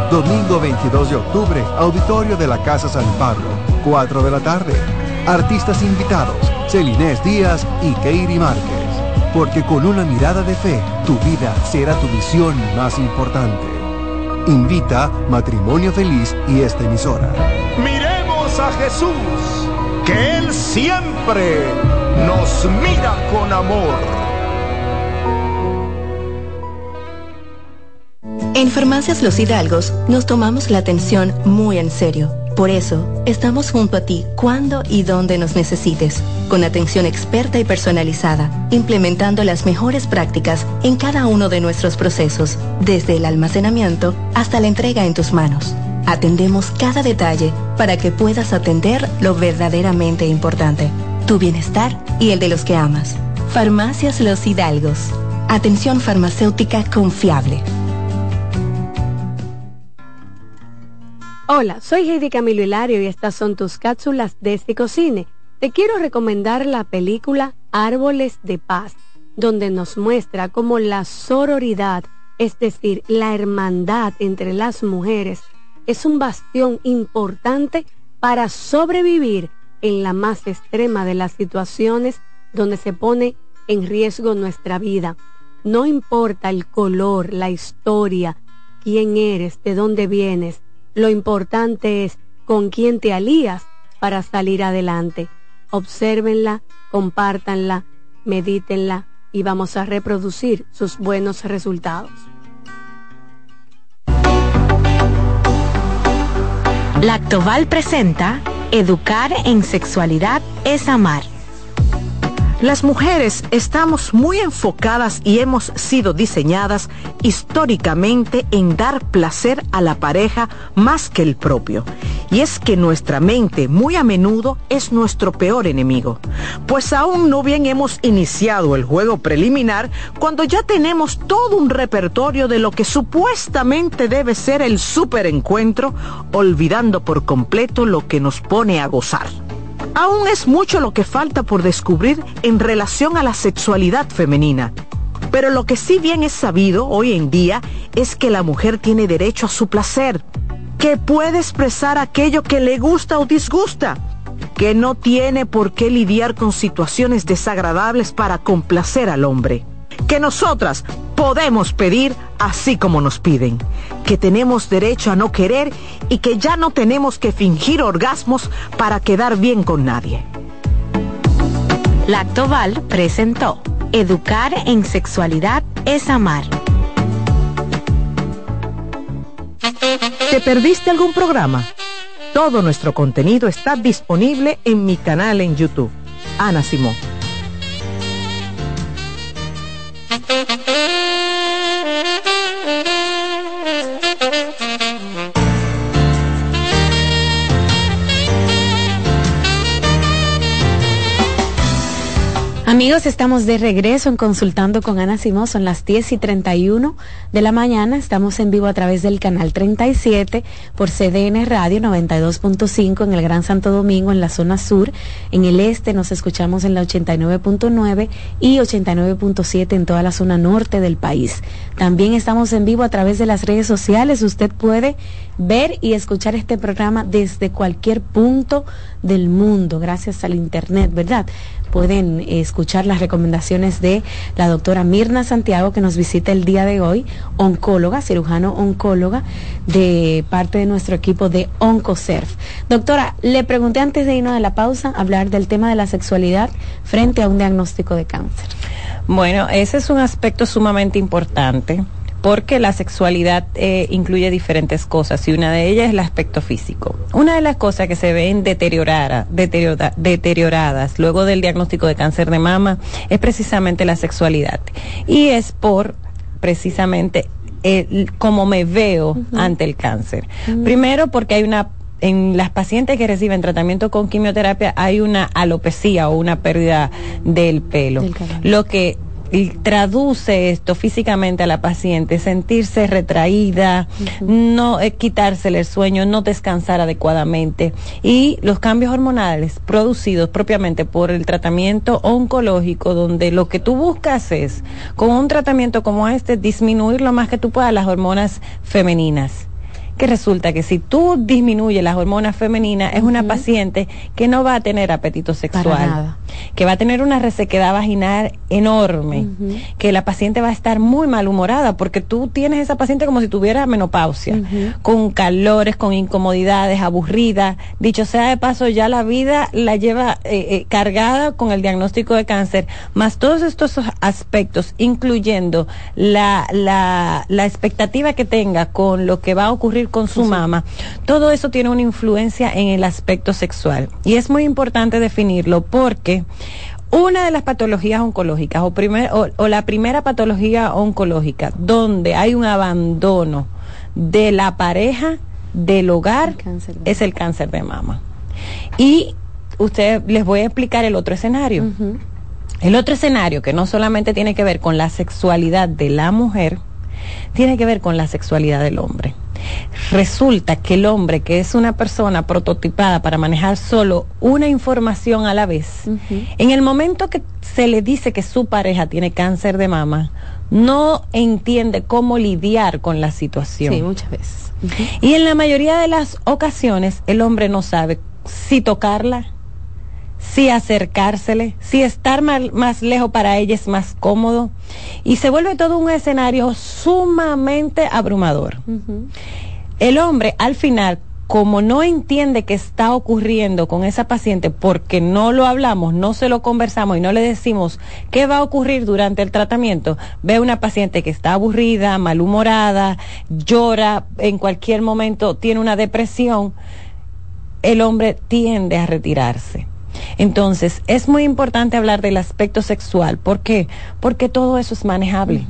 Domingo 22 de octubre, auditorio de la Casa San Pablo, 4 de la tarde. Artistas invitados, Celinés Díaz y Keiri Márquez. porque con una mirada de fe, tu vida será tu visión más importante. Invita Matrimonio Feliz y esta emisora. Miremos a Jesús, que Él siempre nos mira con amor. En Farmacias Los Hidalgos nos tomamos la atención muy en serio. Por eso, estamos junto a ti cuando y donde nos necesites, con atención experta y personalizada, implementando las mejores prácticas en cada uno de nuestros procesos, desde el almacenamiento hasta la entrega en tus manos. Atendemos cada detalle para que puedas atender lo verdaderamente importante, tu bienestar y el de los que amas. Farmacias Los Hidalgos. Atención farmacéutica confiable. Hola, soy Heidi Camilo Hilario y estas son tus cápsulas de cocine. Te quiero recomendar la película Árboles de Paz, donde nos muestra cómo la sororidad, es decir, la hermandad entre las mujeres, es un bastión importante para sobrevivir en la más extrema de las situaciones donde se pone en riesgo nuestra vida. No importa el color, la historia, quién eres, de dónde vienes, lo importante es con quién te alías para salir adelante. Obsérvenla, compártanla, medítenla y vamos a reproducir sus buenos resultados. Lactoval presenta Educar en sexualidad es amar las mujeres estamos muy enfocadas y hemos sido diseñadas históricamente en dar placer a la pareja más que el propio. Y es que nuestra mente muy a menudo es nuestro peor enemigo. Pues aún no bien hemos iniciado el juego preliminar cuando ya tenemos todo un repertorio de lo que supuestamente debe ser el superencuentro, olvidando por completo lo que nos pone a gozar. Aún es mucho lo que falta por descubrir en relación a la sexualidad femenina. Pero lo que sí bien es sabido hoy en día es que la mujer tiene derecho a su placer, que puede expresar aquello que le gusta o disgusta, que no tiene por qué lidiar con situaciones desagradables para complacer al hombre, que nosotras podemos pedir así como nos piden, que tenemos derecho a no querer y que ya no tenemos que fingir orgasmos para quedar bien con nadie. Lactoval presentó Educar en sexualidad es amar. ¿Te perdiste algún programa? Todo nuestro contenido está disponible en mi canal en YouTube. Ana Simón. Amigos, estamos de regreso en Consultando con Ana Simón. Son las 10 y 31 de la mañana. Estamos en vivo a través del canal 37 por CDN Radio 92.5 en el Gran Santo Domingo, en la zona sur. En el este nos escuchamos en la 89.9 y 89.7 en toda la zona norte del país. También estamos en vivo a través de las redes sociales. Usted puede ver y escuchar este programa desde cualquier punto del mundo, gracias al Internet, ¿verdad? Pueden escuchar las recomendaciones de la doctora Mirna Santiago, que nos visita el día de hoy, oncóloga, cirujano oncóloga, de parte de nuestro equipo de OncoServ. Doctora, le pregunté antes de irnos a la pausa hablar del tema de la sexualidad frente a un diagnóstico de cáncer. Bueno, ese es un aspecto sumamente importante porque la sexualidad eh, incluye diferentes cosas y una de ellas es el aspecto físico. Una de las cosas que se ven deteriorada, deterioradas luego del diagnóstico de cáncer de mama es precisamente la sexualidad. Y es por precisamente el, cómo me veo ante el cáncer. Primero porque hay una en las pacientes que reciben tratamiento con quimioterapia hay una alopecia o una pérdida del pelo, lo que y traduce esto físicamente a la paciente, sentirse retraída, no eh, quitársele el sueño, no descansar adecuadamente. Y los cambios hormonales producidos propiamente por el tratamiento oncológico donde lo que tú buscas es con un tratamiento como este disminuir lo más que tú puedas las hormonas femeninas que resulta que si tú disminuyes las hormonas femeninas, es una paciente que no va a tener apetito sexual, que va a tener una resequedad vaginal enorme, que la paciente va a estar muy malhumorada porque tú tienes esa paciente como si tuviera menopausia, con calores, con incomodidades, aburrida. Dicho sea de paso, ya la vida la lleva eh, eh, cargada con el diagnóstico de cáncer, más todos estos aspectos, incluyendo la, la, la expectativa que tenga con lo que va a ocurrir con su mamá, todo eso tiene una influencia en el aspecto sexual. Y es muy importante definirlo porque una de las patologías oncológicas o, primer, o, la primera patología oncológica donde hay un abandono de la pareja, del hogar, es el cáncer de mama. Y usted les voy a explicar el otro escenario. El otro escenario que no solamente tiene que ver con la sexualidad de la mujer, tiene que ver con la sexualidad del hombre. Resulta que el hombre, que es una persona prototipada para manejar solo una información a la vez, en el momento que se le dice que su pareja tiene cáncer de mama, no entiende cómo lidiar con la situación. Sí, muchas veces. Y en la mayoría de las ocasiones el hombre no sabe si tocarla, si acercársele, si estar más, lejos para ella es más cómodo. Y se vuelve todo un escenario sumamente abrumador. El hombre al final, como no entiende qué está ocurriendo con esa paciente porque no lo hablamos, no se lo conversamos y no le decimos qué va a ocurrir durante el tratamiento, ve una paciente que está aburrida, malhumorada, llora en cualquier momento, tiene una depresión, el hombre tiende a retirarse. Entonces, es muy importante hablar del aspecto sexual. ¿Por qué? Porque todo eso es manejable.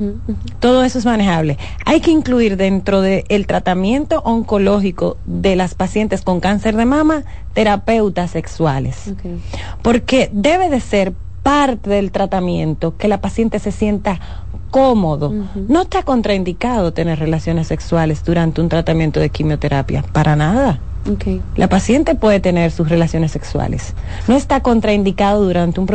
Todo eso es manejable. Hay que incluir dentro del tratamiento oncológico de las pacientes con cáncer de mama terapeutas sexuales. Porque debe de ser parte del tratamiento que la paciente se sienta cómodo. No está contraindicado tener relaciones sexuales durante un tratamiento de quimioterapia, para nada. La paciente puede tener sus relaciones sexuales. No está contraindicado durante un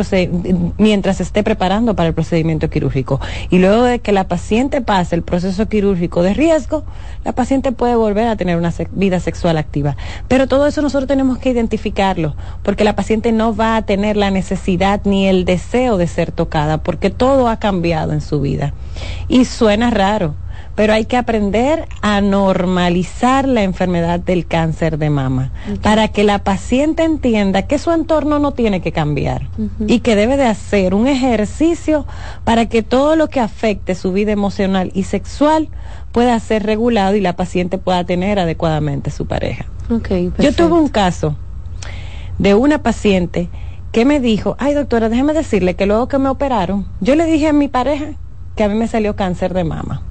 mientras esté preparando para el procedimiento quirúrgico. Y luego de que la paciente pase el proceso quirúrgico de riesgo, la paciente puede volver a tener una vida sexual activa. Pero todo eso nosotros tenemos que identificarlo, porque la paciente no va a tener la necesidad ni el deseo de ser tocada, porque todo ha cambiado en su vida. Y suena raro pero hay que aprender a normalizar la enfermedad del cáncer de mama para que la paciente entienda que su entorno no tiene que cambiar y que debe de hacer un ejercicio para que todo lo que afecte su vida emocional y sexual pueda ser regulado y la paciente pueda tener adecuadamente su pareja. Yo tuve un caso de una paciente que me dijo, ay doctora, déjeme decirle que luego que me operaron, yo le dije a mi pareja que a mí me salió cáncer de mama.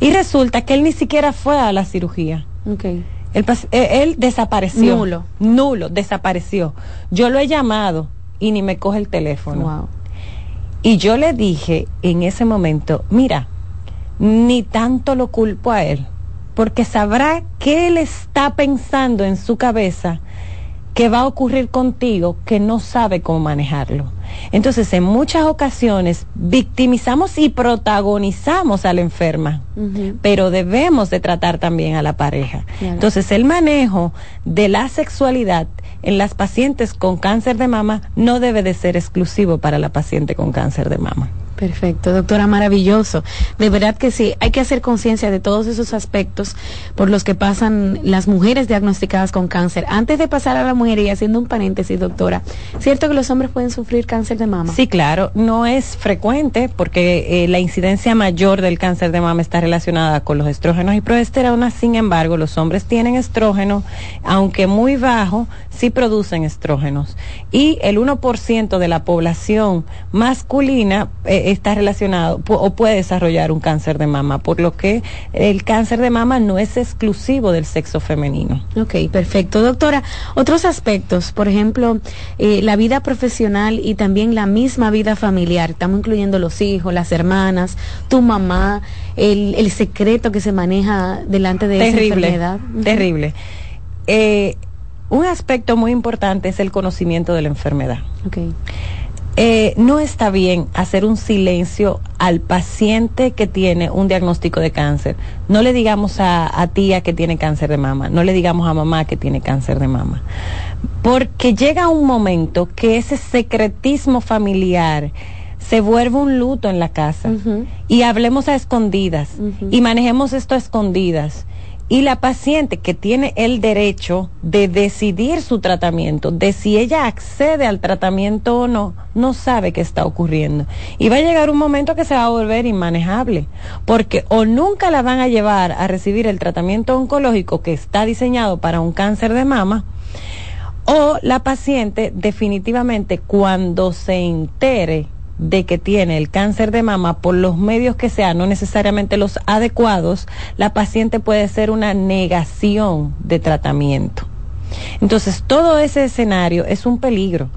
Y resulta que él ni siquiera fue a la cirugía. Okay. Él, eh, él, desapareció. Nulo. Nulo, desapareció. Yo lo he llamado y ni me coge el teléfono. Wow. Y yo le dije en ese momento, mira, ni tanto lo culpo a él, porque sabrá que él está pensando en su cabeza que va a ocurrir contigo que no sabe cómo manejarlo. Entonces, en muchas ocasiones victimizamos y protagonizamos a la enferma, pero debemos de tratar también a la pareja. Entonces, el manejo de la sexualidad en las pacientes con cáncer de mama no debe de ser exclusivo para la paciente con cáncer de mama. Perfecto, doctora, maravilloso. De verdad que sí, hay que hacer conciencia de todos esos aspectos por los que pasan las mujeres diagnosticadas con cáncer. Antes de pasar a la mujer y haciendo un paréntesis, doctora, ¿cierto que los hombres pueden sufrir cáncer de mama? Sí, claro, no es frecuente porque eh, la incidencia mayor del cáncer de mama está relacionada con los estrógenos y progesterona, sin embargo, los hombres tienen estrógeno, aunque muy bajo, sí producen estrógenos. Y el 1% de la población masculina eh, está relacionado o puede desarrollar un cáncer de mama, por lo que el cáncer de mama no es exclusivo del sexo femenino. Ok, perfecto. Doctora, otros aspectos, por ejemplo, eh, la vida profesional y también la misma vida familiar, estamos incluyendo los hijos, las hermanas, tu mamá, el, el secreto que se maneja delante de esa enfermedad. Terrible. Eh, un aspecto muy importante es el conocimiento de la enfermedad. Okay eh, no está bien hacer un silencio al paciente que tiene un diagnóstico de cáncer. No le digamos a, a, tía que tiene cáncer de mama, no le digamos a mamá que tiene cáncer de mama. Porque llega un momento que ese secretismo familiar se vuelve un luto en la casa. Y hablemos a escondidas y manejemos esto a escondidas y la paciente que tiene el derecho de decidir su tratamiento, de si ella accede al tratamiento o no, no sabe qué está ocurriendo. Y va a llegar un momento que se va a volver inmanejable, porque o nunca la van a llevar a recibir el tratamiento oncológico que está diseñado para un cáncer de mama, o la paciente definitivamente cuando se entere de que tiene el cáncer de mama por los medios que sean, no necesariamente los adecuados, la paciente puede ser una negación de tratamiento. Entonces, todo ese escenario es un peligro.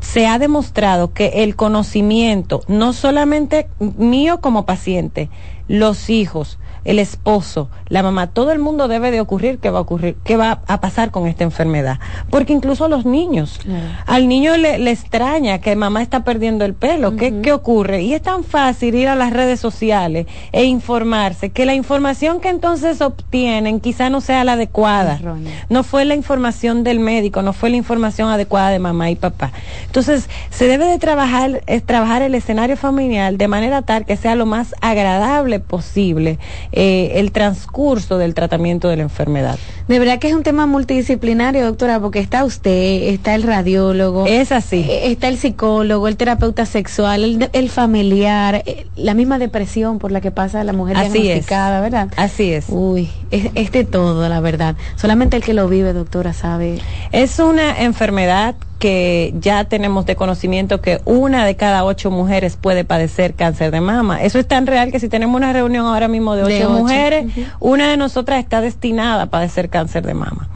Se ha demostrado que el conocimiento, no solamente mío como paciente, los hijos, el esposo, la mamá, todo el mundo debe de ocurrir qué va a ocurrir, qué va a pasar con esta enfermedad. Porque incluso a los niños, al niño le, le, extraña que mamá está perdiendo el pelo, ¿Qué, ¿qué ocurre? Y es tan fácil ir a las redes sociales e informarse que la información que entonces obtienen quizá no sea la adecuada. No fue la información del médico, no fue la información adecuada de mamá y papá. Entonces, se debe de trabajar, es trabajar el escenario familiar de manera tal que sea lo más agradable posible eh, el transcurso del tratamiento de la enfermedad. De verdad que es un tema multidisciplinario, doctora, porque está usted, está el radiólogo. Es así. Eh, está el psicólogo, el terapeuta sexual, el, familiar, eh, la misma depresión por la que pasa la mujer así diagnosticada, ¿verdad? Así es. Uy, es, es de todo, la verdad. Solamente el que lo vive, doctora, sabe. Es una enfermedad que ya tenemos de conocimiento que una de cada ocho mujeres puede padecer cáncer de mama. Eso es tan real que si tenemos una reunión ahora mismo de ocho, mujeres, una de nosotras está destinada a padecer cáncer de mama.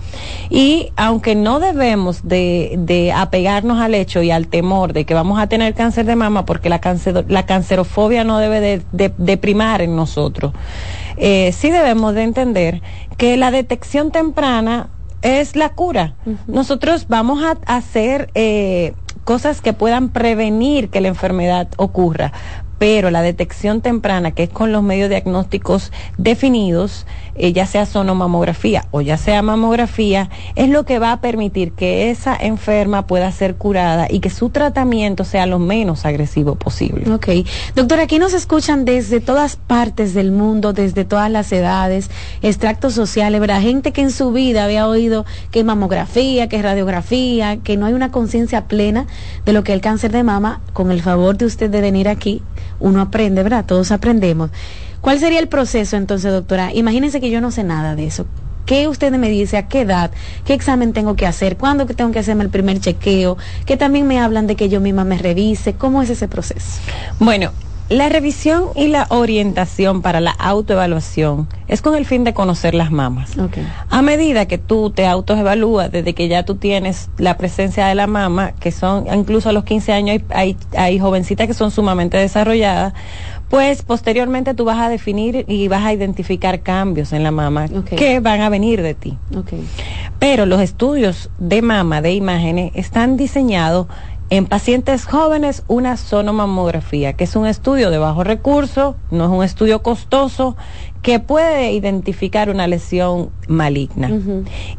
Y aunque no debemos de, de, apegarnos al hecho y al temor de que vamos a tener cáncer de mama, porque la, la cancerofobia no debe de, de, primar en nosotros, eh, sí debemos de entender que la detección temprana es la cura. Nosotros vamos a hacer eh, cosas que puedan prevenir que la enfermedad ocurra, pero la detección temprana, que es con los medios diagnósticos definidos, eh, ya sea sonomamografía o ya sea mamografía, es lo que va a permitir que esa enferma pueda ser curada y que su tratamiento sea lo menos agresivo posible. Ok. Doctora, aquí nos escuchan desde todas partes del mundo, desde todas las edades, extractos sociales, ¿verdad? Gente que en su vida había oído que es mamografía, que es radiografía, que no hay una conciencia plena de lo que es el cáncer de mama. Con el favor de usted de venir aquí, uno aprende, ¿verdad? Todos aprendemos. ¿Cuál sería el proceso entonces, doctora? Imagínense que yo no sé nada de eso. ¿Qué usted me dice? ¿A qué edad? ¿Qué examen tengo que hacer? ¿Cuándo tengo que hacerme el primer chequeo? Que también me hablan de que yo misma me revise. ¿Cómo es ese proceso? Bueno, la revisión y la orientación para la autoevaluación es con el fin de conocer las mamas. A medida que tú te autoevalúas, desde que ya tú tienes la presencia de la mama, que son incluso a los 15 años hay, hay, jovencitas que son sumamente desarrolladas, pues posteriormente tú vas a definir y vas a identificar cambios en la mama que van a venir de ti. Pero los estudios de mama, de imágenes, están diseñados en pacientes jóvenes una sonomamografía, que es un estudio de bajo recurso, no es un estudio costoso, que puede identificar una lesión maligna.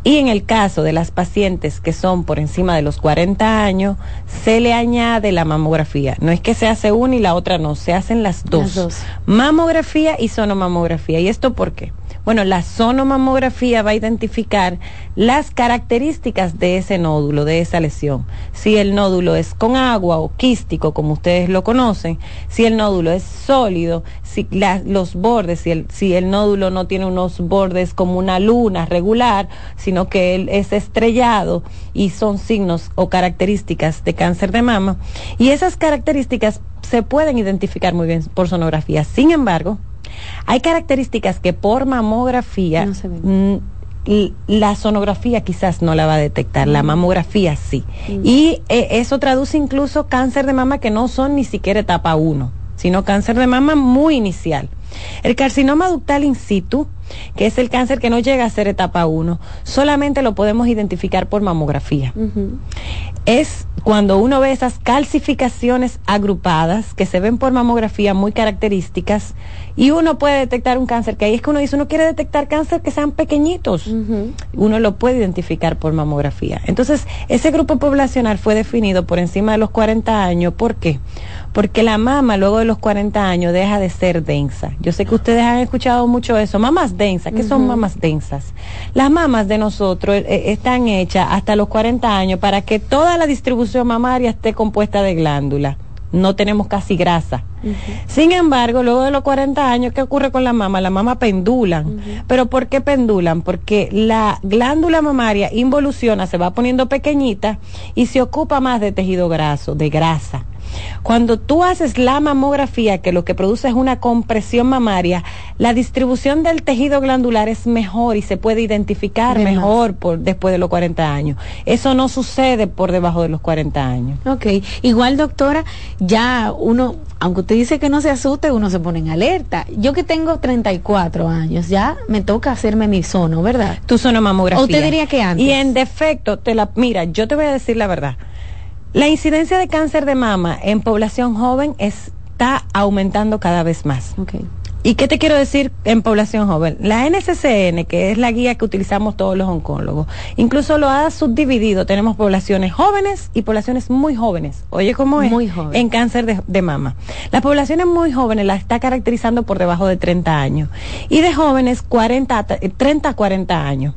Y en el caso de las pacientes que son por encima de los 40 años, se le añade la mamografía. No es que se hace una y la otra no, se hacen las dos. Las dos. Mamografía y sonomamografía. ¿Y esto por qué? Bueno, la sonomamografía va a identificar las características de ese nódulo, de esa lesión. Si el nódulo es con agua o quístico, como ustedes lo conocen, si el nódulo es sólido, si los bordes, si el, si el nódulo no tiene unos bordes como una luna regular, sino que él es estrellado y son signos o características de cáncer de mama. Y esas características se pueden identificar muy bien por sonografía. Sin embargo, hay características que por mamografía mm, la sonografía quizás no la va a detectar, la mm. mamografía sí. Mm. Y eh, eso traduce incluso cáncer de mama que no son ni siquiera etapa 1, sino cáncer de mama muy inicial. El carcinoma ductal in situ que es el cáncer que no llega a ser etapa 1, solamente lo podemos identificar por mamografía. Es cuando uno ve esas calcificaciones agrupadas que se ven por mamografía muy características y uno puede detectar un cáncer, que ahí es que uno dice, uno quiere detectar cáncer que sean pequeñitos. Uno lo puede identificar por mamografía. Entonces, ese grupo poblacional fue definido por encima de los 40 años. ¿Por qué? Porque la mama luego de los 40 años deja de ser densa. Yo sé que ustedes han escuchado mucho eso. Mamas densas. ¿Qué son mamas densas? Las mamas de nosotros eh, eh, están hechas hasta los 40 años para que toda la distribución mamaria esté compuesta de glándula. No tenemos casi grasa. Sin embargo, luego de los 40 años, ¿qué ocurre con la mama? La mama pendulan. ¿Pero por qué pendulan? Porque la glándula mamaria involuciona, se va poniendo pequeñita y se ocupa más de tejido graso, de grasa. Cuando tú haces la mamografía, que lo que produce es una compresión mamaria, la distribución del tejido glandular es mejor y se puede identificar mejor por, después de los 40 años. Eso no sucede por debajo de los 40 años. Ok, igual doctora, ya uno, aunque usted dice que no se asuste, uno se pone en alerta. Yo que tengo 34 años, ya me toca hacerme mi sono, ¿verdad? Tu sonomamografía. ¿O usted diría que antes? Y en defecto, te la, mira, yo te voy a decir la verdad. La incidencia de cáncer de mama en población joven está aumentando cada vez más. ¿Y qué te quiero decir en población joven? La NCCN, que es la guía que utilizamos todos los oncólogos, incluso lo ha subdividido. Tenemos poblaciones jóvenes y poblaciones muy jóvenes. Oye, ¿cómo es? Muy joven. En cáncer de, de mama. Las poblaciones muy jóvenes la está caracterizando por debajo de 30 años. Y de jóvenes 40, 30 a 40 años.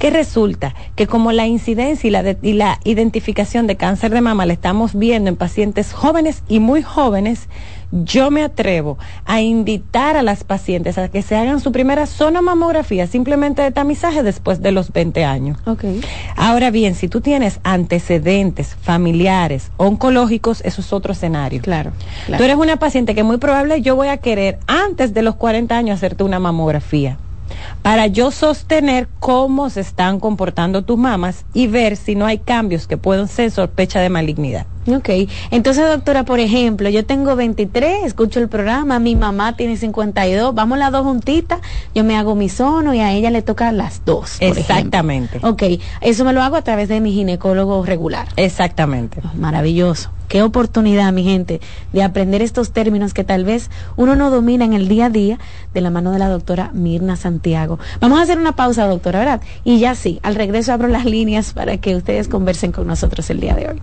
Que resulta que como la incidencia y la, de- y la identificación de cáncer de mama la estamos viendo en pacientes jóvenes y muy jóvenes, yo me atrevo a invitar a las pacientes a que se hagan su primera sonomamografía simplemente de tamizaje después de los 20 años. Ahora bien, si tú tienes antecedentes familiares oncológicos, eso es otro escenario. Claro. Tú eres una paciente que muy probable yo voy a querer antes de los 40 años hacerte una mamografía para yo sostener cómo se están comportando tus mamas y ver si no hay cambios que puedan ser sospecha de malignidad. Ok, entonces doctora, por ejemplo, yo tengo 23, escucho el programa, mi mamá tiene 52, vamos las dos juntitas, yo me hago mi sono y a ella le toca las dos. por Exactamente. ejemplo. Ok, eso me lo hago a través de mi ginecólogo regular. Exactamente. Maravilloso. Qué oportunidad, mi gente, de aprender estos términos que tal vez uno no domina en el día a día de la mano de la doctora Mirna Santiago. Vamos a hacer una pausa, doctora, ¿verdad? Y ya sí, al regreso abro las líneas para que ustedes conversen con nosotros el día de hoy.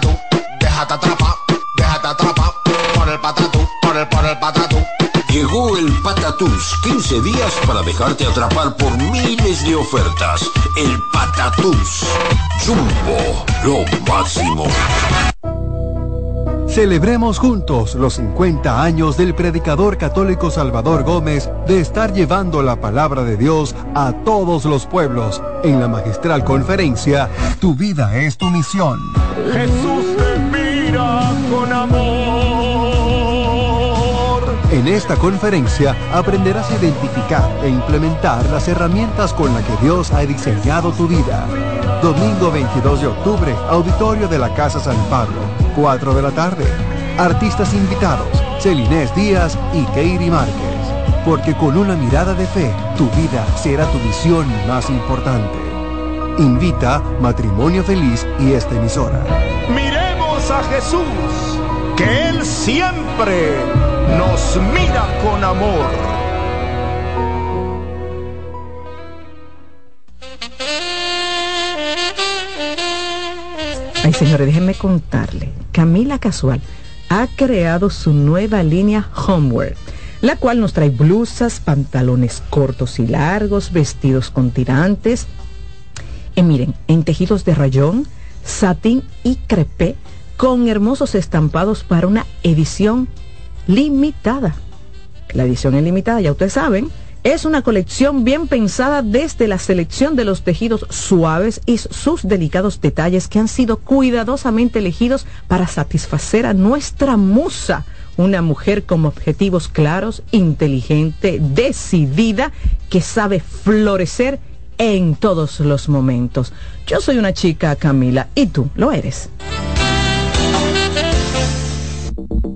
Llegó el Patatús, 15 días para dejarte atrapar por miles de ofertas. El Patatús. Jumbo, lo máximo. Celebremos juntos los 50 años del predicador católico Salvador Gómez de estar llevando la palabra de Dios a todos los pueblos en la magistral conferencia Tu vida es tu misión. Jesús te mira con amor. En esta conferencia aprenderás a identificar e implementar las herramientas con las que Dios ha diseñado tu vida. Domingo 22 de octubre, auditorio de la Casa San Pablo, 4 de la tarde. Artistas invitados, Celinés Díaz y Keiri Márquez. Porque con una mirada de fe, tu vida será tu misión más importante. Invita Matrimonio Feliz y esta emisora. Miremos a Jesús, que Él siempre nos mira con amor. Ay, señores, déjenme contarle. Camila Casual ha creado su nueva línea Homeware, la cual nos trae blusas, pantalones cortos y largos, vestidos con tirantes. Y miren, en tejidos de rayón, satín y crepé, con hermosos estampados para una edición limitada. La edición es limitada, ya ustedes saben, es una colección bien pensada desde la selección de los tejidos suaves y sus delicados detalles que han sido cuidadosamente elegidos para satisfacer a nuestra musa, una mujer con objetivos claros, inteligente, decidida, que sabe florecer en todos los momentos. Yo soy una chica, Camila, y tú lo eres.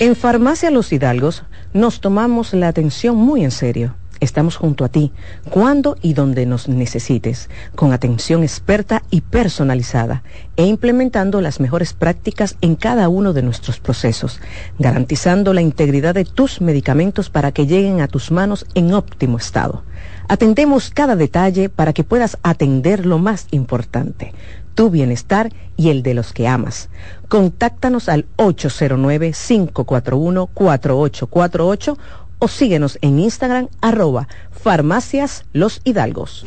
En Farmacia Los Hidalgos nos tomamos la atención muy en serio. Estamos junto a ti, cuando y donde nos necesites, con atención experta y personalizada, e implementando las mejores prácticas en cada uno de nuestros procesos, garantizando la integridad de tus medicamentos para que lleguen a tus manos en óptimo estado. Atendemos cada detalle para que puedas atender lo más importante, tu bienestar y el de los que amas. Contáctanos al 809-541-4848 o síguenos en Instagram arroba farmacias los hidalgos.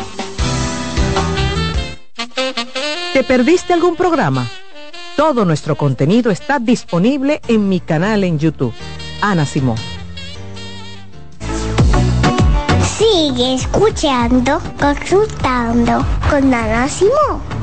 ¿Te perdiste algún programa? Todo nuestro contenido está disponible en mi canal en YouTube. Ana Simón. Sigue escuchando, consultando con Ana Simón.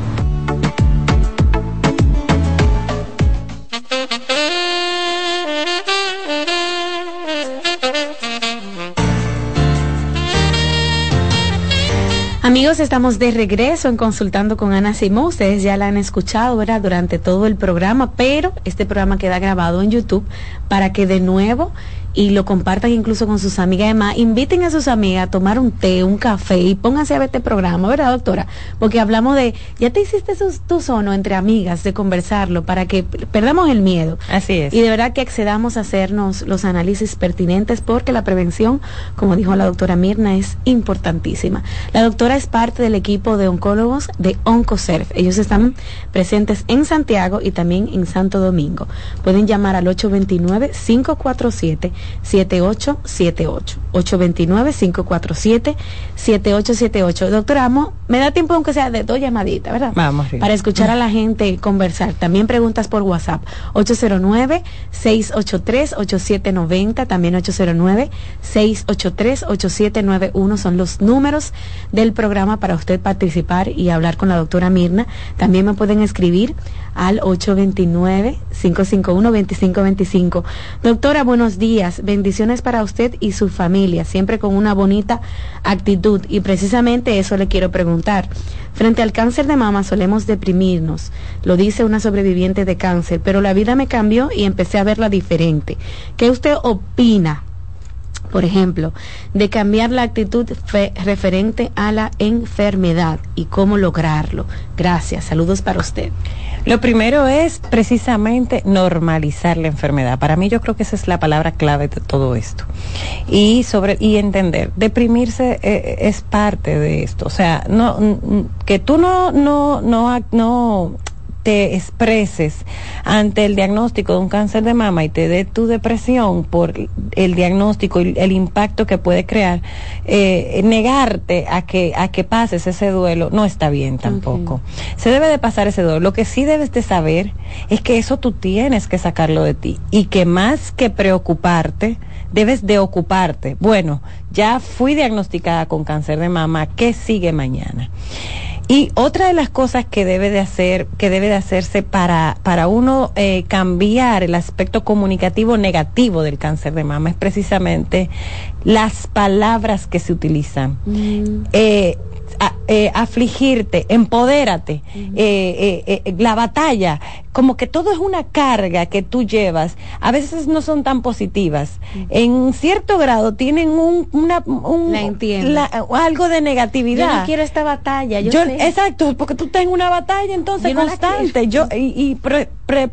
Amigos, estamos de regreso en Consultando con Ana Simón. Ustedes ya la han escuchado, ¿verdad? Durante todo el programa, pero este programa queda grabado en YouTube para que de nuevo y lo compartan incluso con sus amigas. Además, inviten a sus amigas a tomar un té, un café y pónganse a ver este programa, ¿verdad, doctora? Porque hablamos de, ya te hiciste tu sono entre amigas de conversarlo para que perdamos el miedo. Así es. Y de verdad que accedamos a hacernos los análisis pertinentes porque la prevención, como dijo la doctora Mirna, es importantísima. La doctora es parte del equipo de oncólogos de OncoServ. Ellos están presentes en Santiago y también en Santo Domingo. Pueden llamar al 829 547 7878. 829-547-7878. Doctor Amo, me da tiempo aunque sea de dos llamaditas, ¿verdad? Vamos. Para escuchar a la gente conversar. También preguntas por WhatsApp. 809-683-8790. También 809-683-8791 son los números del programa para usted participar y hablar con la doctora Mirna. También me pueden escribir al 829-551-2525. Doctora, buenos días. Bendiciones para usted y su familia, siempre con una bonita actitud. Y precisamente eso le quiero preguntar. Frente al cáncer de mama solemos deprimirnos, lo dice una sobreviviente de cáncer, pero la vida me cambió y empecé a verla diferente. ¿Qué usted opina por ejemplo, de cambiar la actitud referente a la enfermedad y cómo lograrlo. Gracias, saludos para usted. Lo primero es precisamente normalizar la enfermedad. Para mí yo creo que esa es la palabra clave de todo esto. Y sobre y entender, deprimirse eh, es parte de esto, o sea, no que tú no no no no te expreses ante el diagnóstico de un cáncer de mama y te dé tu depresión por el diagnóstico y el impacto que puede crear, eh, negarte a que, a que pases ese duelo no está bien tampoco. Se debe de pasar ese duelo. Lo que sí debes de saber es que eso tú tienes que sacarlo de ti y que más que preocuparte, debes de ocuparte. Bueno, ya fui diagnosticada con cáncer de mama, ¿qué sigue mañana? Y otra de las cosas que debe de hacer, que debe de hacerse para, para uno eh, cambiar el aspecto comunicativo negativo del cáncer de mama es precisamente las palabras que se utilizan. Mm. Eh, eh, afligirte, empodérate, la batalla, como que todo es una carga que tú llevas, a veces no son tan positivas. En cierto grado tienen un, una, un, algo de negatividad. Yo no quiero esta batalla. Yo, Exacto, porque tú tienes una batalla entonces constante. yo y,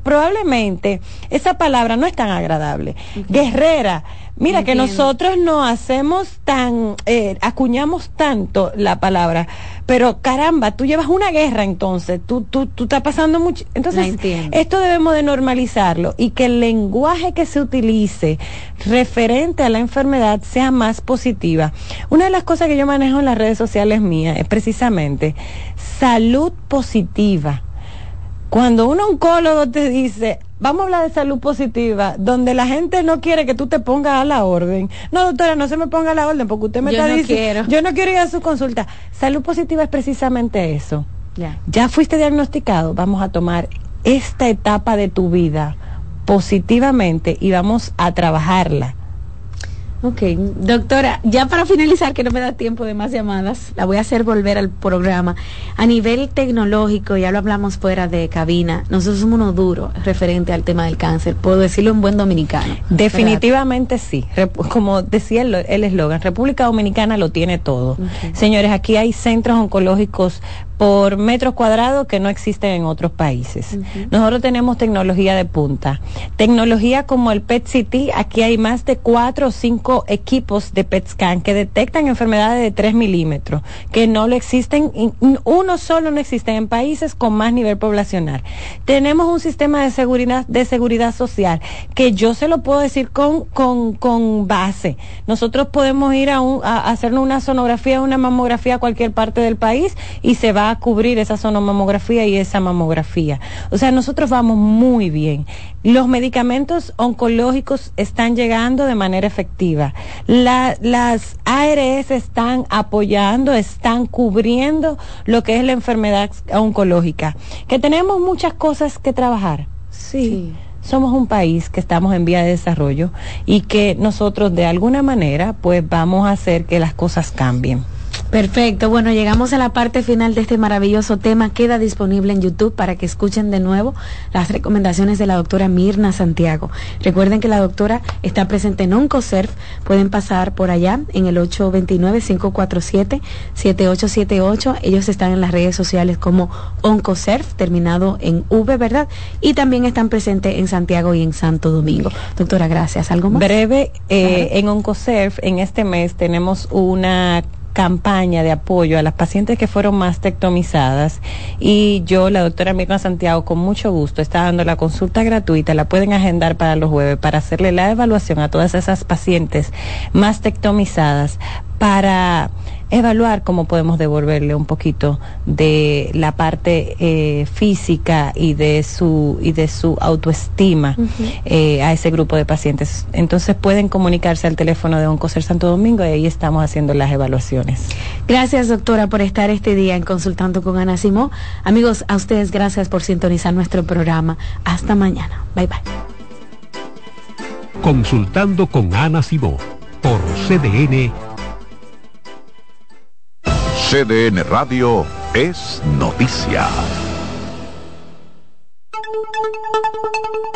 probablemente esa palabra no es tan agradable. Guerrera Mira que nosotros no hacemos tan, eh, acuñamos tanto la palabra, pero caramba, tú llevas una guerra entonces, tú, tú, tú estás pasando mucho. Entonces, esto debemos de normalizarlo y que el lenguaje que se utilice referente a la enfermedad sea más positiva. Una de las cosas que yo manejo en las redes sociales mías es precisamente salud positiva. Cuando un oncólogo te dice, vamos a hablar de salud positiva, donde la gente no quiere que tú te pongas a la orden. No, doctora, no se me ponga a la orden porque usted me está diciendo, yo no quiero ir a su consulta. Salud positiva es precisamente eso. Ya. ya fuiste diagnosticado, vamos a tomar esta etapa de tu vida positivamente y vamos a trabajarla Ok, doctora, ya para finalizar, que no me da tiempo de más llamadas, la voy a hacer volver al programa. A nivel tecnológico, ya lo hablamos fuera de cabina, nosotros somos uno duro referente al tema del cáncer, puedo decirlo en buen dominicano. Definitivamente sí, como decía el eslogan, República Dominicana lo tiene todo. Señores, aquí hay centros oncológicos por metros cuadrados que no existen en otros países. Nosotros tenemos tecnología de punta. Tecnología como el PET-CT, aquí hay más de cuatro o cinco equipos de PET-SCAN que detectan enfermedades de 3 milímetros, que no lo existen, uno solo no existe en países con más nivel poblacional. Tenemos un sistema de seguridad, de seguridad social que yo se lo puedo decir con, con, con base. Nosotros podemos ir a, un, a hacernos una sonografía, una mamografía a cualquier parte del país y se va a cubrir esa sonomamografía y esa mamografía. O sea, nosotros vamos muy bien. Los medicamentos oncológicos están llegando de manera efectiva. las ARS están apoyando, están cubriendo lo que es la enfermedad oncológica. Que tenemos muchas cosas que trabajar. sí somos un país que estamos en vía de desarrollo y que nosotros de alguna manera pues vamos a hacer que las cosas cambien. Perfecto, bueno, llegamos a la parte final de este maravilloso tema. Queda disponible en YouTube para que escuchen de nuevo las recomendaciones de la doctora Mirna Santiago. Recuerden que la doctora está presente en OncoServ. Pueden pasar por allá en el 829-547-7878. Ellos están en las redes sociales como OncoServ, terminado en V, ¿verdad? Y también están presentes en Santiago y en Santo Domingo. Doctora, gracias. ¿Algo más? Breve, eh, en OncoServ, en este mes tenemos una campaña de apoyo a las pacientes que fueron mastectomizadas. Y yo, la doctora Mirna Santiago, con mucho gusto está dando la consulta gratuita, la pueden agendar para los jueves para hacerle la evaluación a todas esas pacientes mastectomizadas para evaluar cómo podemos devolverle un poquito de la parte eh, física y de su y de su autoestima eh, a ese grupo de pacientes. Entonces pueden comunicarse al teléfono de Oncocer Santo Domingo y ahí estamos haciendo las evaluaciones. Gracias doctora por estar este día en Consultando con Ana Simó. Amigos, a ustedes gracias por sintonizar nuestro programa. Hasta mañana. Bye bye. Consultando con Ana Simó por CDN CDN Radio es noticia.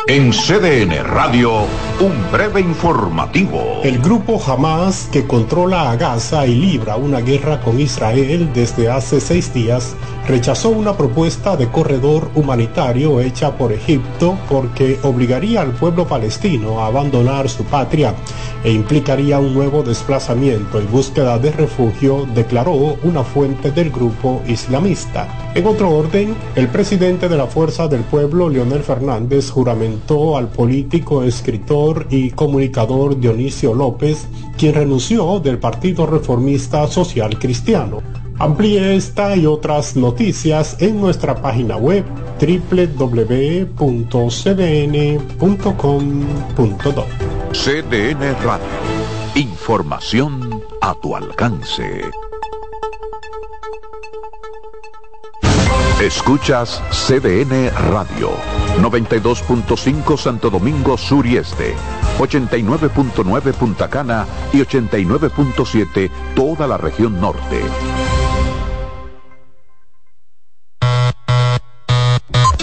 En CDN Radio, un breve informativo. El grupo Hamas, que controla a Gaza y libra una guerra con Israel desde hace seis días, rechazó una propuesta de corredor humanitario hecha por Egipto porque obligaría al pueblo palestino a abandonar su patria e implicaría un nuevo desplazamiento y búsqueda de refugio, declaró una fuente del grupo islamista. En otro orden, el presidente de la Fuerza del Pueblo, Leonel Fernández, juramentó al político, escritor y comunicador Dionisio López, quien renunció del Partido Reformista Social Cristiano. Amplíe esta y otras noticias en nuestra página web www.cdn.com.do. CDN Radio. Información a tu alcance. Escuchas CDN Radio, 92.5 Santo Domingo Sur y Este, 89.9 Punta Cana y 89.7 toda la región norte.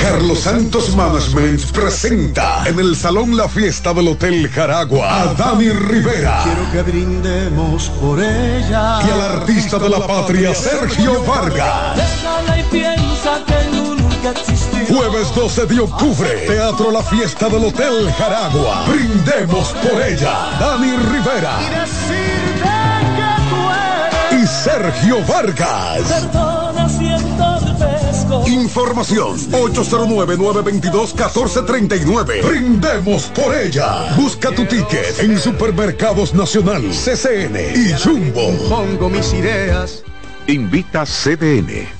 Carlos Santos Management presenta en el Salón La Fiesta del Hotel Jaragua a Dani Rivera. Quiero que brindemos por ella. Y al artista de la patria, Sergio Vargas. Déjala y piensa que nunca existió. Jueves 12 de octubre, Teatro La Fiesta del Hotel Jaragua. Brindemos por ella, Dani Rivera. Y Sergio Vargas. Información 809-922-1439. Brindemos por ella. Busca tu ticket en Supermercados Nacional, CCN y Jumbo. Pongo mis ideas. Invita CDN.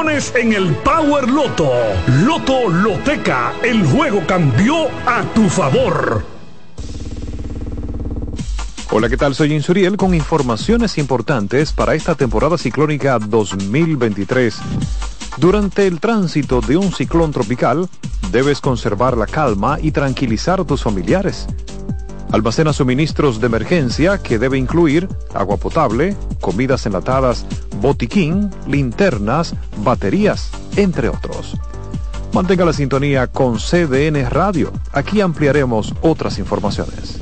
en el Power Loto. Loto Loteca, el juego cambió a tu favor. Hola, ¿qué tal? Soy Insuriel con informaciones importantes para esta temporada ciclónica 2023. Durante el tránsito de un ciclón tropical, debes conservar la calma y tranquilizar a tus familiares. Almacena suministros de emergencia que debe incluir agua potable, comidas enlatadas, botiquín, linternas, baterías, entre otros. Mantenga la sintonía con CDN Radio. Aquí ampliaremos otras informaciones.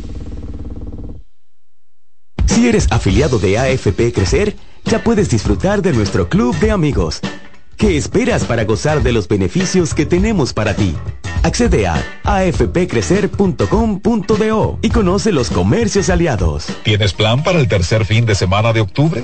Si eres afiliado de AFP Crecer, ya puedes disfrutar de nuestro club de amigos. ¿Qué esperas para gozar de los beneficios que tenemos para ti? Accede a afpcrecer.com.do y conoce los comercios aliados. ¿Tienes plan para el tercer fin de semana de octubre?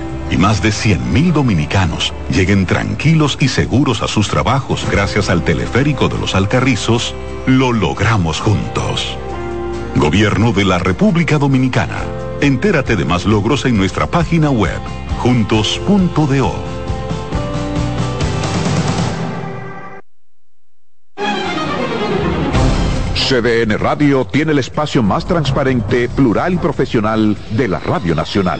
y más de 100.000 dominicanos lleguen tranquilos y seguros a sus trabajos gracias al teleférico de los Alcarrizos, lo logramos juntos. Gobierno de la República Dominicana. Entérate de más logros en nuestra página web, juntos.do. CDN Radio tiene el espacio más transparente, plural y profesional de la Radio Nacional.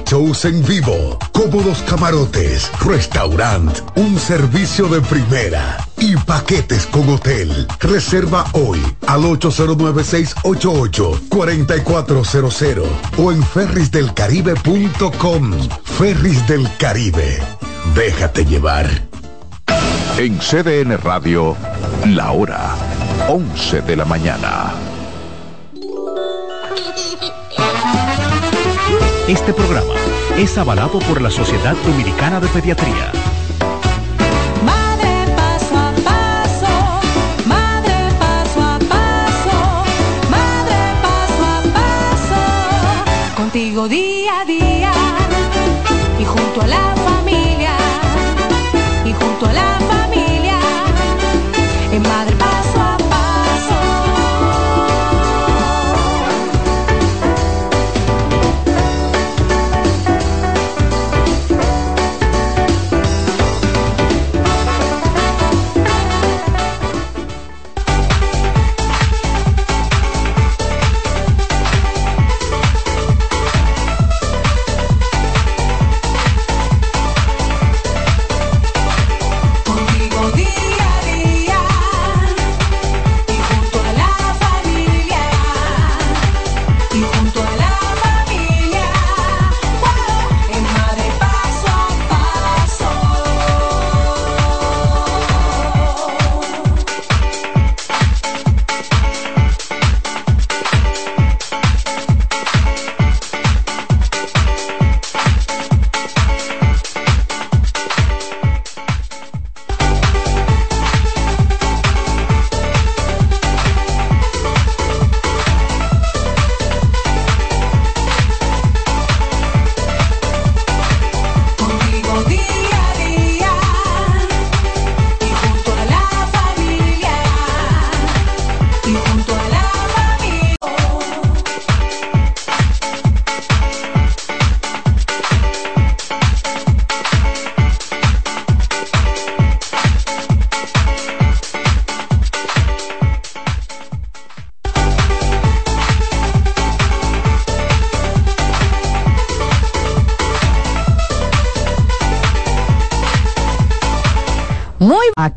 shows en vivo, cómodos camarotes, restaurant, un servicio de primera y paquetes con hotel. Reserva hoy al 809-688-4400 o en ferrisdelcaribe.com. Ferris del Caribe. Déjate llevar. En CDN Radio, la hora 11 de la mañana. Este programa es avalado por la Sociedad Dominicana de Pediatría. Madre paso a paso, madre paso a paso, madre paso a paso, contigo día a día y junto a la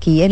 aquí en la